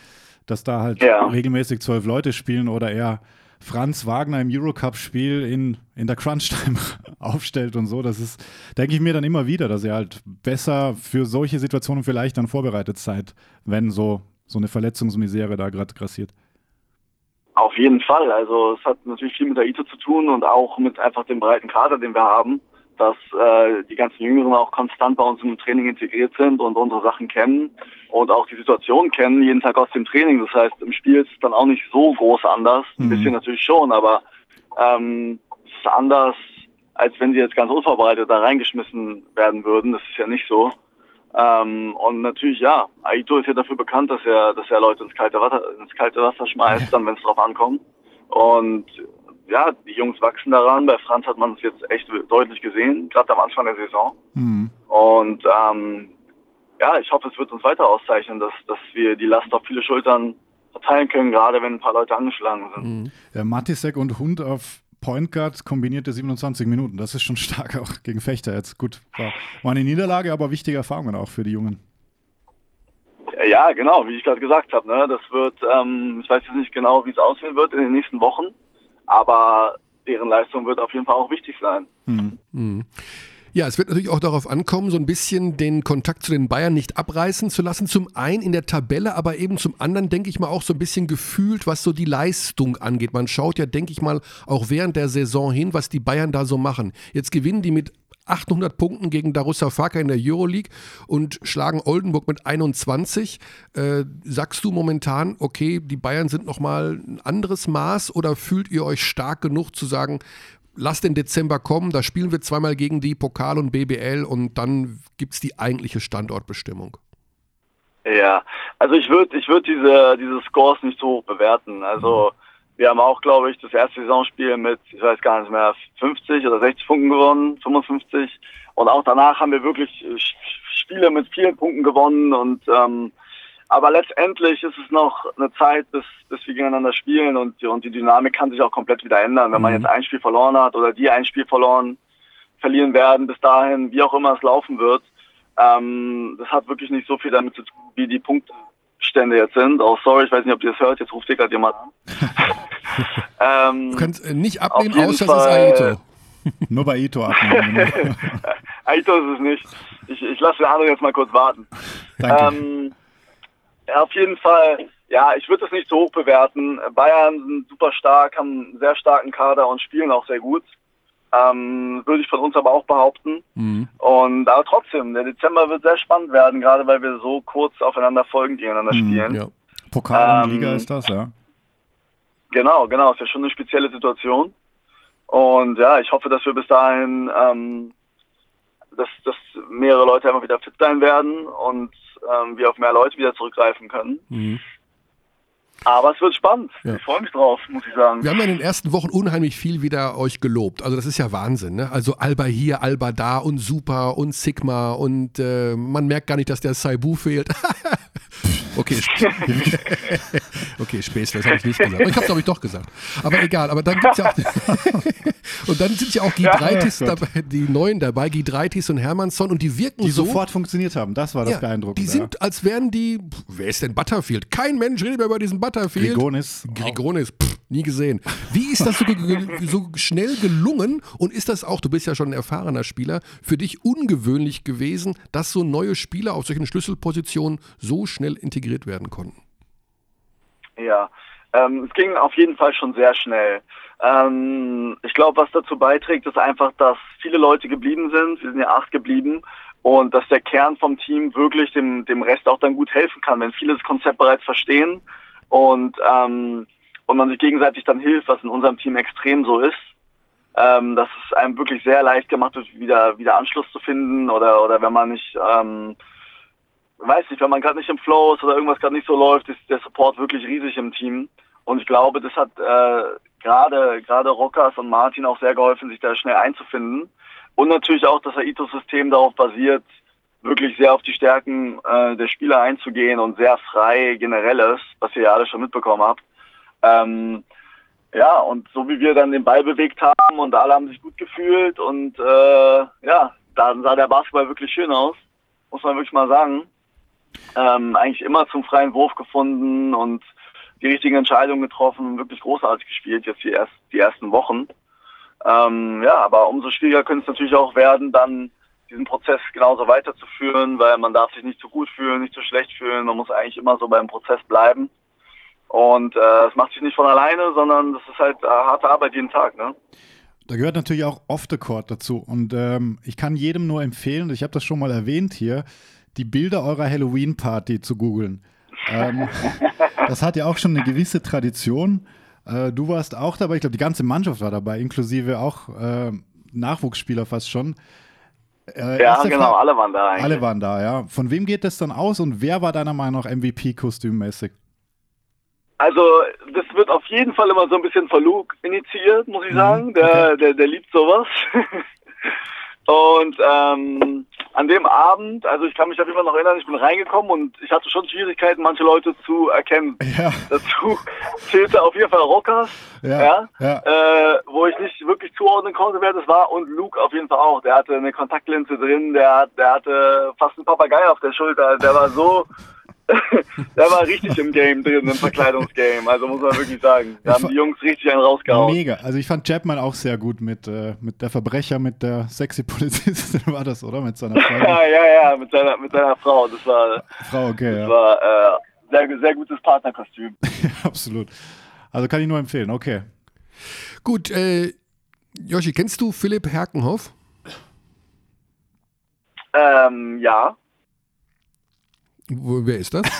dass da halt Ja. regelmäßig zwölf Leute spielen oder er Franz Wagner im Eurocup-Spiel in, in der Crunch-Time aufstellt und so. Das ist, denke ich mir dann immer wieder, dass ihr halt besser für solche Situationen vielleicht dann vorbereitet seid, wenn so, so eine Verletzungsmisere da gerade grassiert. Auf jeden Fall. Also es hat natürlich viel mit der ITO zu tun und auch mit einfach dem breiten Kader, den wir haben, dass äh, die ganzen Jüngeren auch konstant bei uns im Training integriert sind und unsere Sachen kennen und auch die Situation kennen, jeden Tag aus dem Training. Das heißt, im Spiel ist es dann auch nicht so groß anders. Ein Mhm. bisschen natürlich schon, aber ähm, es ist anders, als wenn sie jetzt ganz unvorbereitet da reingeschmissen werden würden. Das ist ja nicht so. Ähm, und natürlich, ja, Aito ist ja dafür bekannt, dass er, dass er Leute ins kalte Wasser, ins kalte Wasser schmeißt, dann wenn es drauf ankommt. Und ja, die Jungs wachsen daran. Bei Franz hat man es jetzt echt deutlich gesehen, gerade am Anfang der Saison. Mhm. Und ähm, ja, ich hoffe, es wird uns weiter auszeichnen, dass, dass wir die Last auf viele Schultern verteilen können, gerade wenn ein paar Leute angeschlagen sind. Der Matisek und Hund auf Point Guard kombinierte 27 Minuten. Das ist schon stark auch gegen Fechter jetzt. Gut, war, war eine Niederlage, aber wichtige Erfahrungen auch für die Jungen. Ja, genau, wie ich gerade gesagt habe. Ne? Das wird, ähm, ich weiß jetzt nicht genau, wie es aussehen wird in den nächsten Wochen, aber deren Leistung wird auf jeden Fall auch wichtig sein. Ja, es wird natürlich auch darauf ankommen, so ein bisschen den Kontakt zu den Bayern nicht abreißen zu lassen. Zum einen in der Tabelle, aber eben zum anderen, denke ich mal, auch so ein bisschen gefühlt, was so die Leistung angeht. Man schaut ja, denke ich mal, auch während der Saison hin, was die Bayern da so machen. Jetzt gewinnen die mit 800 Punkten gegen Darusafaka in der Euroleague und schlagen Oldenburg mit 21. Äh, sagst du momentan, okay, die Bayern sind nochmal ein anderes Maß oder fühlt ihr euch stark genug zu sagen, lasst den Dezember kommen, da spielen wir zweimal gegen die Pokal und BBL und dann gibt es die eigentliche Standortbestimmung. Ja, also ich würde ich würd diese, diese Scores nicht so hoch bewerten. Also wir haben auch, glaube ich, das erste Saisonspiel mit, ich weiß gar nicht mehr, 50 oder 60 Punkten gewonnen, 55. Und auch danach haben wir wirklich äh, Spiele mit vielen Punkten gewonnen. Und ähm, aber letztendlich ist es noch eine Zeit, bis, bis wir gegeneinander spielen und, die- und die Dynamik kann sich auch komplett wieder ändern. Wenn man jetzt ein Spiel verloren hat oder die ein Spiel verloren verlieren werden, bis dahin, wie auch immer es laufen wird, ähm, das hat wirklich nicht so viel damit zu tun, wie die Punktstände jetzt sind. Auch sorry, ich weiß nicht, ob ihr das hört, jetzt ruft hier gerade jemand an. ähm, Du kannst äh, nicht abnehmen, außer Fall. es ist Aito. Nur bei Ito abnehmen. Aito ist es nicht. Ich, ich lasse den anderen jetzt mal kurz warten. Danke. Ähm, ja, auf jeden Fall, ja, ich würde es nicht so hoch bewerten. Bayern sind super stark, haben einen sehr starken Kader und spielen auch sehr gut. Ähm, würde ich von uns aber auch behaupten. Mhm. Und aber trotzdem, der Dezember wird sehr spannend werden, gerade weil wir so kurz aufeinander folgend gegeneinander spielen. Ja. Pokal und ähm, Liga ist das, ja. Genau, genau, ist ja schon eine spezielle Situation. Und ja, ich hoffe, dass wir bis dahin, ähm, dass, dass mehrere Leute einfach wieder fit sein werden und ähm, wir auf mehr Leute wieder zurückgreifen können. Mhm. Aber es wird spannend. Ja. Ich freue mich drauf, muss ich sagen. Wir haben ja in den ersten Wochen unheimlich viel wieder euch gelobt. Also das ist ja Wahnsinn. Ne? Also Alba hier, Alba da und Super und Sigma und äh, man merkt gar nicht, dass der Saibu fehlt. okay, okay, Späßle, das habe ich nicht gesagt. Aber ich habe glaube ich doch gesagt. Aber egal, aber dann gibt's ja auch und dann sind ja auch Gidreitis Ja, dabei, die Neuen dabei, Gidreitis und Hermannsson und die wirken Die so. sofort funktioniert haben. Das war das ja, Beeindruckende. die sind, als wären die. Wer ist denn Butterfield? Kein Mensch redet mehr über diesen. Butterfield. Grigonis. Grigonis, pff, nie gesehen. Wie ist das so, so schnell gelungen und ist das auch, du bist ja schon ein erfahrener Spieler, für dich ungewöhnlich gewesen, dass so neue Spieler auf solchen Schlüsselpositionen so schnell integriert werden konnten? Ja, ähm, es ging auf jeden Fall schon sehr schnell. Ähm, ich glaube, was dazu beiträgt, ist einfach, dass viele Leute geblieben sind. Wir sind ja acht geblieben. Und dass der Kern vom Team wirklich dem, dem Rest auch dann gut helfen kann, wenn viele das Konzept bereits verstehen und, ähm, und man sich gegenseitig dann hilft, was in unserem Team extrem so ist. Ähm, dass es einem wirklich sehr leicht gemacht wird, wieder, wieder Anschluss zu finden oder, oder wenn man nicht, ähm, weiß nicht, wenn man gerade nicht im Flow ist oder irgendwas gerade nicht so läuft, ist der Support wirklich riesig im Team. Und ich glaube, das hat äh, gerade gerade Rockers und Martin auch sehr geholfen, sich da schnell einzufinden. Und natürlich auch, dass Aitos System darauf basiert, wirklich sehr auf die Stärken äh, der Spieler einzugehen und sehr frei generell ist, was ihr ja alle schon mitbekommen habt. Ähm, ja, und so wie wir dann den Ball bewegt haben und alle haben sich gut gefühlt und äh, ja, dann sah der Basketball wirklich schön aus, muss man wirklich mal sagen. Ähm, eigentlich immer zum freien Wurf gefunden und die richtigen Entscheidungen getroffen, wirklich großartig gespielt jetzt die, erst, die ersten Wochen. Ähm, ja, aber umso schwieriger könnte es natürlich auch werden, dann diesen Prozess genauso weiterzuführen, weil man darf sich nicht zu gut fühlen, nicht zu schlecht fühlen, man muss eigentlich immer so beim Prozess bleiben. Und äh, es macht sich nicht von alleine, sondern das ist halt äh, harte Arbeit jeden Tag. Ne? Da gehört natürlich auch Off the Court dazu. Und ähm, ich kann jedem nur empfehlen, ich habe das schon mal erwähnt hier, die Bilder eurer Halloween-Party zu googeln. Ähm, das hat ja auch schon eine gewisse Tradition. Äh, du warst auch dabei, ich glaube, die ganze Mannschaft war dabei, inklusive auch äh, Nachwuchsspieler fast schon. Äh, ja, genau, Frage, alle waren da eigentlich. Alle waren da, ja. Von wem geht das dann aus und wer war deiner Meinung nach MVP-kostümmäßig? Also, das wird auf jeden Fall immer so ein bisschen Luke initiiert, muss ich mhm, sagen. Der, okay. der, der liebt sowas. und ähm, an dem Abend, also ich kann mich auf jeden Fall noch erinnern, ich bin reingekommen und ich hatte schon Schwierigkeiten, manche Leute zu erkennen. Ja. Dazu zählte auf jeden Fall Rockers, ja, ja. Äh, wo ich nicht wirklich zuordnen konnte, wer das war. Und Luke auf jeden Fall auch. Der hatte eine Kontaktlinse drin, der, der hatte fast einen Papagei auf der Schulter. Der war so der war richtig im Game drin, im Verkleidungsgame. Also muss man wirklich sagen. Da haben die Jungs richtig einen rausgehauen. Mega. Also ich fand Chapman auch sehr gut mit, äh, mit der Verbrecher, mit der sexy Polizistin war das, oder? Mit seiner Frau. ja, ja, ja, mit seiner, mit seiner Frau. Das war, Frau, okay, das ja. war äh, sehr, sehr gutes Partnerkostüm. Absolut. Also kann ich nur empfehlen, okay. Gut, äh, Joshi, kennst du Philipp Herkenhoff? Ähm, ja. Wo, wer ist das?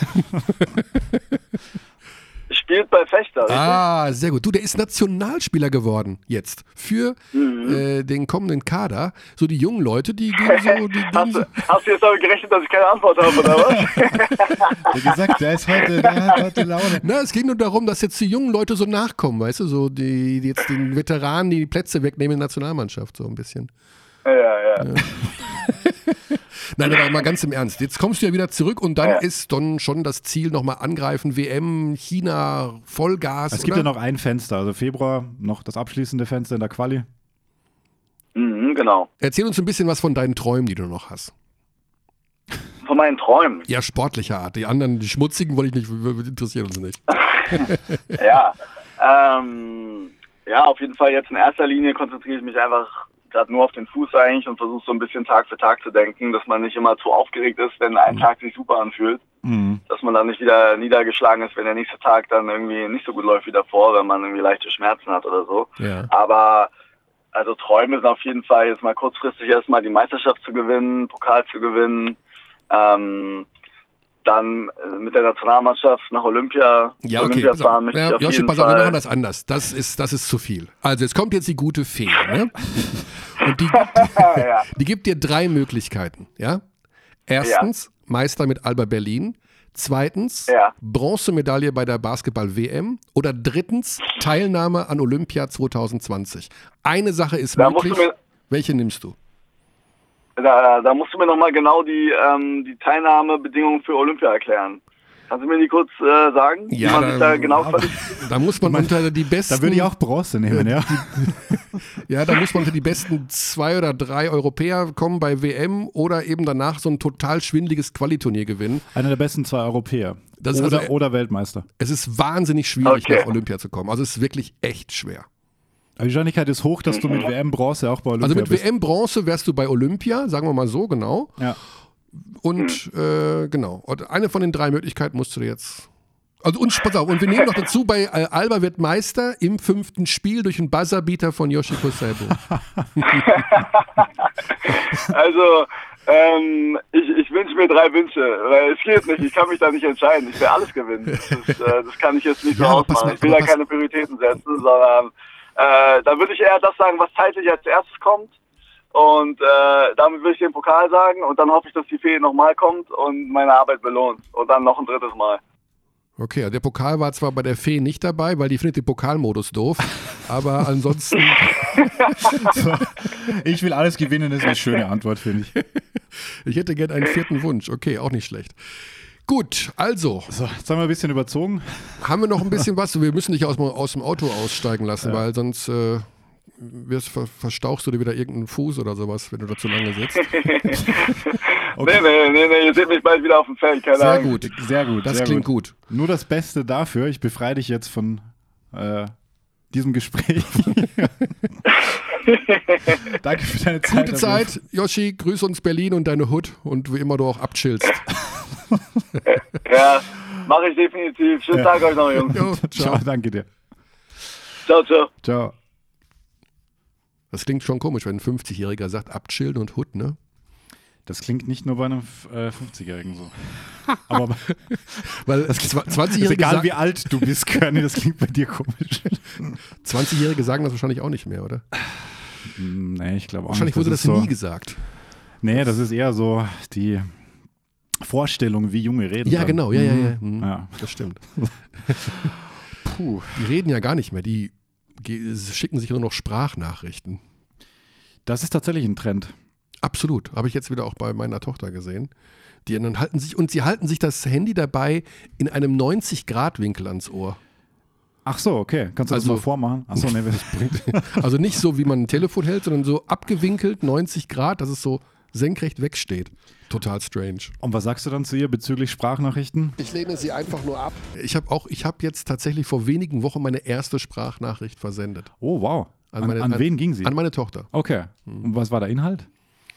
Spielt bei Fechter. Richtig? Ah, sehr gut. Du, der ist Nationalspieler geworden jetzt für mhm. äh, den kommenden Kader. So die jungen Leute, die gehen so. Die hast, du, hast du jetzt damit gerechnet, dass ich keine Antwort habe, oder was? der gesagt, der ist heute, der hat heute Laune. Na, es ging nur darum, dass jetzt die jungen Leute so nachkommen, weißt du, so die, die jetzt den Veteranen die Plätze wegnehmen in der Nationalmannschaft, so ein bisschen. Ja, ja. ja. Nein, aber mal ganz im Ernst. Jetzt kommst du ja wieder zurück und dann ja. ist dann schon das Ziel nochmal angreifen, WM, China, Vollgas. Es gibt oder? ja noch ein Fenster, also Februar, noch das abschließende Fenster in der Quali. Mhm, genau. Erzähl uns ein bisschen was von deinen Träumen, die du noch hast. Von meinen Träumen? Ja, sportlicher Art. Die anderen, die schmutzigen, wollte ich nicht, interessieren uns nicht. ja, ähm, ja, auf jeden Fall jetzt in erster Linie konzentriere ich mich einfach gerade nur auf den Fuß eigentlich und versuche so ein bisschen Tag für Tag zu denken, dass man nicht immer zu aufgeregt ist, wenn ein mhm. Tag sich super anfühlt. Mhm. Dass man dann nicht wieder niedergeschlagen ist, wenn der nächste Tag dann irgendwie nicht so gut läuft wie davor, wenn man irgendwie leichte Schmerzen hat oder so. Ja. Aber also Träume sind auf jeden Fall jetzt mal kurzfristig erstmal die Meisterschaft zu gewinnen, Pokal zu gewinnen. Ähm, dann äh, mit der Nationalmannschaft nach Olympia, ja, okay. Olympia fahren möchte ja, ich auf Joshi, pass auf, wir machen das anders. Das ist, das ist zu viel. Also jetzt kommt jetzt die gute Fee, ne? Und die, ja. die gibt dir drei Möglichkeiten, ja? Erstens, ja. Meister mit Alba Berlin. Zweitens, ja. Bronzemedaille bei der Basketball-WM. Oder drittens, Teilnahme an Olympia 2020. Eine Sache ist da möglich. Welche nimmst du? Da, da musst du mir nochmal genau die, ähm, die Teilnahmebedingungen für Olympia erklären. Kannst du mir die kurz äh, sagen? Ja, da, da, genau da muss man unter die besten. Da würde ich auch Bronze nehmen, ja. ja, da muss man unter die besten zwei oder drei Europäer kommen bei WM oder eben danach so ein total schwindliges Qualiturnier gewinnen. Einer der besten zwei Europäer. oder, also, oder Weltmeister. Es ist wahnsinnig schwierig, okay. nach Olympia zu kommen. Also es ist wirklich echt schwer. Die Wahrscheinlichkeit ist hoch, dass du mit WM Bronze auch bei Olympia Also mit bist. WM Bronze wärst du bei Olympia, sagen wir mal so, genau. Ja. Und äh, genau, und eine von den drei Möglichkeiten musst du jetzt. Also und pass auf, und wir nehmen noch dazu, bei äh, Alba wird Meister im fünften Spiel durch einen Buzzerbeater von Yoshiko Seibo. also, ähm, ich, ich wünsche mir drei Wünsche, weil es geht nicht, ich kann mich da nicht entscheiden, ich will alles gewinnen. Das, ist, äh, das kann ich jetzt nicht ja, so ausmachen. ich will da keine Prioritäten setzen, sondern äh, da würde ich eher das sagen, was zeitlich als erstes kommt. Und äh, damit würde ich den Pokal sagen und dann hoffe ich, dass die Fee nochmal kommt und meine Arbeit belohnt. Und dann noch ein drittes Mal. Okay, also der Pokal war zwar bei der Fee nicht dabei, weil die findet den Pokalmodus doof, aber ansonsten. so, ich will alles gewinnen, das ist eine schöne Antwort, finde ich. Ich hätte gern einen vierten Wunsch. Okay, auch nicht schlecht. Gut, also, So, jetzt haben wir ein bisschen überzogen. haben wir noch ein bisschen was? Wir müssen dich aus, dem- aus dem Auto aussteigen lassen, weil sonst äh, wirst, ver, verstauchst du dir wieder irgendeinen Fuß oder sowas, wenn du da zu lange sitzt. Nee, nee, nee, nee, ihr seht mich bald wieder auf dem Feld, keine Sehr Ahnung. gut. Sehr gut. Das sehr klingt gut. Nur das Beste dafür. Ich befreie dich jetzt von äh, diesem Gespräch. Danke für deine Zeit. Gute Zeit, Yoshi, grüß uns Berlin und deine Hut und wie immer du auch abchillst. Ja, mache ich definitiv. Schönen Tag euch noch, Jungs. Jo, Ciao, ciao. danke dir. Ciao, ciao. Ciao. Das klingt schon komisch, wenn ein 50-Jähriger sagt, abchillen und Hut, ne? Das klingt nicht nur bei einem äh, 50-Jährigen so. Aber Weil ist 20-Jährige egal, sagen, wie alt du bist, Körny, das klingt bei dir komisch. 20 sagen das wahrscheinlich auch nicht mehr, oder? Hm, nee, ich glaube auch Wahrscheinlich nicht. wurde das ist so, nie gesagt. Nee, das ist eher so die Vorstellung, wie Junge reden. Ja, dann. genau, ja, ja, ja. Mhm. Mhm. Ja. Das stimmt. Puh. Die reden ja gar nicht mehr, die schicken sich nur noch Sprachnachrichten. Das ist tatsächlich ein Trend. Absolut. Habe ich jetzt wieder auch bei meiner Tochter gesehen. Die dann halten sich, und sie halten sich das Handy dabei in einem 90-Grad-Winkel ans Ohr. Ach so, okay. Kannst du Also- das mal vormachen? Ach so, nee, das Also nicht so, wie man ein Telefon hält, sondern so abgewinkelt, 90 Grad, dass es so senkrecht wegsteht. Total strange. Und was sagst du dann zu ihr bezüglich Sprachnachrichten? Ich lehne sie einfach nur ab. Ich habe auch, ich habe jetzt tatsächlich vor wenigen Wochen meine erste Sprachnachricht versendet. Oh, wow. An, meine- an an- wen ging sie? An meine Tochter. okay. Und was war der Inhalt?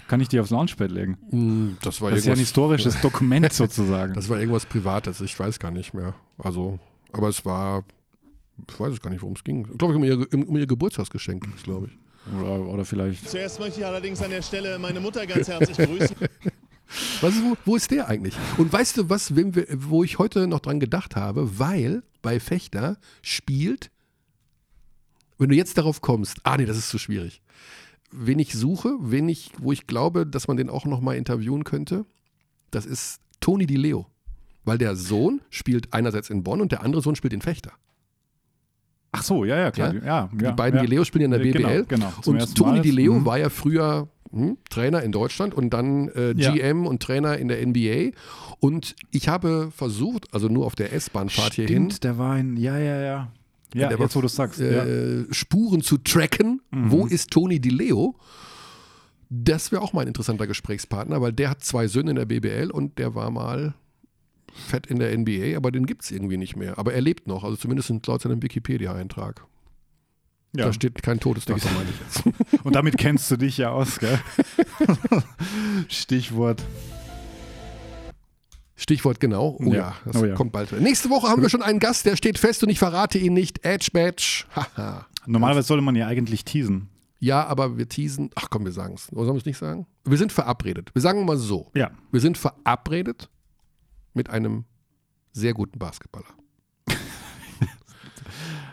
Kann ich die aufs Launchpad legen? Hm, Das war Das ist ja ein historisches Dokument sozusagen. das war irgendwas Privates, ich weiß gar nicht mehr. Also, aber es war, ich weiß es gar nicht, worum es ging. Ich glaube, um ihr, um ihr Geburtstagsgeschenk ging es, glaube ich. Oder, oder vielleicht. Zuerst möchte ich allerdings an der Stelle meine Mutter ganz herzlich grüßen. Was ist, wo, wo ist der eigentlich? Und weißt du was, wem wo ich heute noch dran gedacht habe? Weil bei Fechter spielt, wenn du jetzt darauf kommst, ah nee, das ist zu schwierig. Wen ich suche, wen ich, wo ich glaube, dass man den auch noch mal interviewen könnte, das ist Toni Di Leo. Weil der Sohn spielt einerseits in Bonn und der andere Sohn spielt in Fechter. Ach so, ja, ja, klar. Ja? Ja, Die ja, beiden ja. Di Leo spielen in der Äh, genau, BBL. genau, und Toni Mal Di jetzt. Leo Mhm. war ja früher hm, Trainer in Deutschland und dann äh, Ja. GM und Trainer in der NBA. Und ich habe versucht, also nur auf der S-Bahnfahrt hierhin, der war ein. Ja, ja, ja. Ja, der jetzt war- wo du sagst. ja. äh, Spuren zu tracken. Mhm. Wo ist Toni Di Leo? Das wäre auch mal ein interessanter Gesprächspartner, weil der hat zwei Söhne in der BBL und der war mal fett in der NBA, aber den gibt es irgendwie nicht mehr. Aber er lebt noch, also zumindest laut seinem Wikipedia-Eintrag. ja. Da steht kein Todesdatum, meine ich jetzt. Und damit kennst du dich ja aus, gell? Stichwort. Stichwort genau. Oh ja, Ja. das Oh ja. kommt bald. Nächste Woche haben wir schon einen Gast, der steht fest und ich verrate ihn nicht. Edge Badge. Normalerweise sollte man ja eigentlich teasen. Ja, aber wir teasen. Ach komm, wir sagen es. Sollen wir es nicht sagen? Wir sind verabredet. Wir sagen mal so. Ja. Wir sind verabredet mit einem sehr guten Basketballer.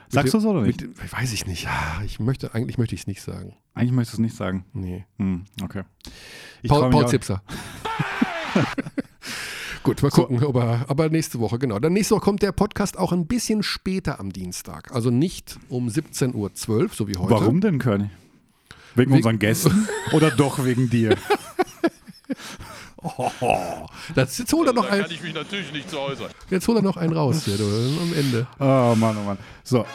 Sagst du so oder nicht? Mit, weiß ich nicht. Ich möchte, eigentlich möchte ich es nicht sagen. Eigentlich möchtest du es nicht sagen. Nee. Hm, okay. Ich Paul, Paul Zipser. Gut, mal gucken, ob er, aber nächste Woche, genau. Dann nächste Woche kommt der Podcast auch ein bisschen später am Dienstag. Also nicht um 17.12 Uhr, so wie heute. Warum denn, Körny? Wegen, Wegen- unseren Gästen oder doch wegen dir? Oh, das, jetzt holt er noch Da ein, kann ich mich natürlich nicht zu äußern. jetzt holt er noch einen raus hier, du, am Ende. Oh Mann, oh Mann. So,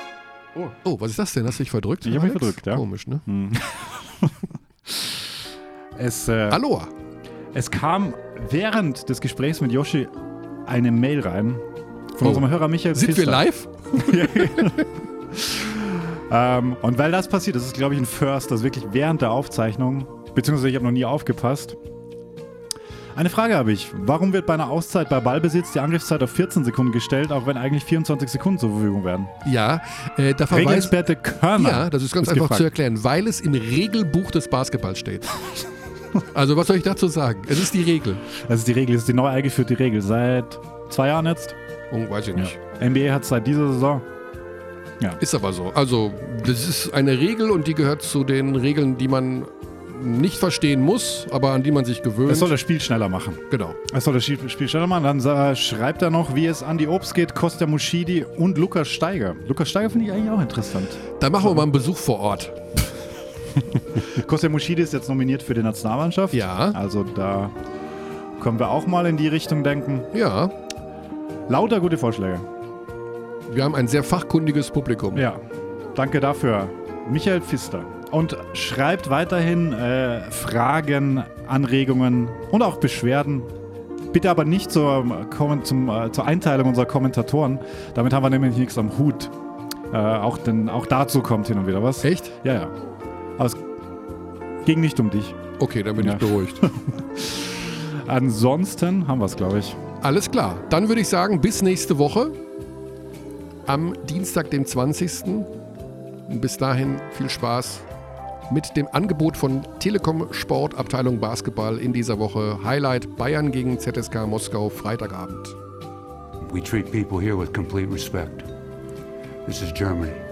Oh, was ist das denn? Hast du dich verdrückt? Ich hab mich verdrückt, ja. Komisch, ne? es, äh, Aloha. es kam während des Gesprächs mit Yoshi eine Mail rein von Oh. unserem Hörer Michael Sind wir Pfister. live? Ähm, und weil das passiert, das ist, glaube ich, ein First, das wirklich während der Aufzeichnung, beziehungsweise ich habe noch nie aufgepasst. Eine Frage habe ich. Warum wird bei einer Auszeit bei Ballbesitz die Angriffszeit auf 14 Sekunden gestellt, auch wenn eigentlich 24 Sekunden zur Verfügung werden? Ja, äh, da verweist. Körner. Ja, das ist ganz einfach gefragt. zu erklären, weil es im Regelbuch des Basketballs steht. Also, was soll ich dazu sagen? Es ist die Regel. Das ist die Regel, das ist die neu eingeführte Regel. Seit zwei Jahren jetzt. Oh, weiß ich nicht. NBA hat seit dieser Saison. Ist aber so. Also, das ist eine Regel und die gehört zu den Regeln, die man nicht verstehen muss, aber an die man sich gewöhnt. Es soll das Spiel schneller machen. genau. Es soll das Spiel schneller machen. Dann äh, schreibt er noch, wie es an die Obst geht, Costa Muschidi und Lukas Steiger. Lukas Steiger finde ich eigentlich auch interessant. Da machen wir mal einen Besuch vor Ort. Kostia Mushidi ist jetzt nominiert für die Nationalmannschaft. Ja. Also da können wir auch mal in die Richtung denken. Ja, Lauter gute Vorschläge. wir haben ein sehr fachkundiges Publikum. Ja, danke dafür. Michael Pfister. Und schreibt weiterhin äh, Fragen, Anregungen und auch Beschwerden. Bitte aber nicht zur, zum, äh, zur Einteilung unserer Kommentatoren. Damit haben wir nämlich nichts am Hut. Äh, auch, denn, auch dazu kommt hin und wieder was. Echt? Ja, ja. Aber es ging nicht um dich. Okay, dann bin Ja. ich beruhigt. Ansonsten haben wir es, glaube ich. Alles klar. Dann würde ich sagen, bis nächste Woche. Am Dienstag, dem 20. Und bis dahin viel Spaß mit dem Angebot von Telekom Sport Abteilung Basketball in dieser Woche. Highlight Bayern gegen ZSK Moskau Freitagabend. We treat people here with complete respect. This is Germany.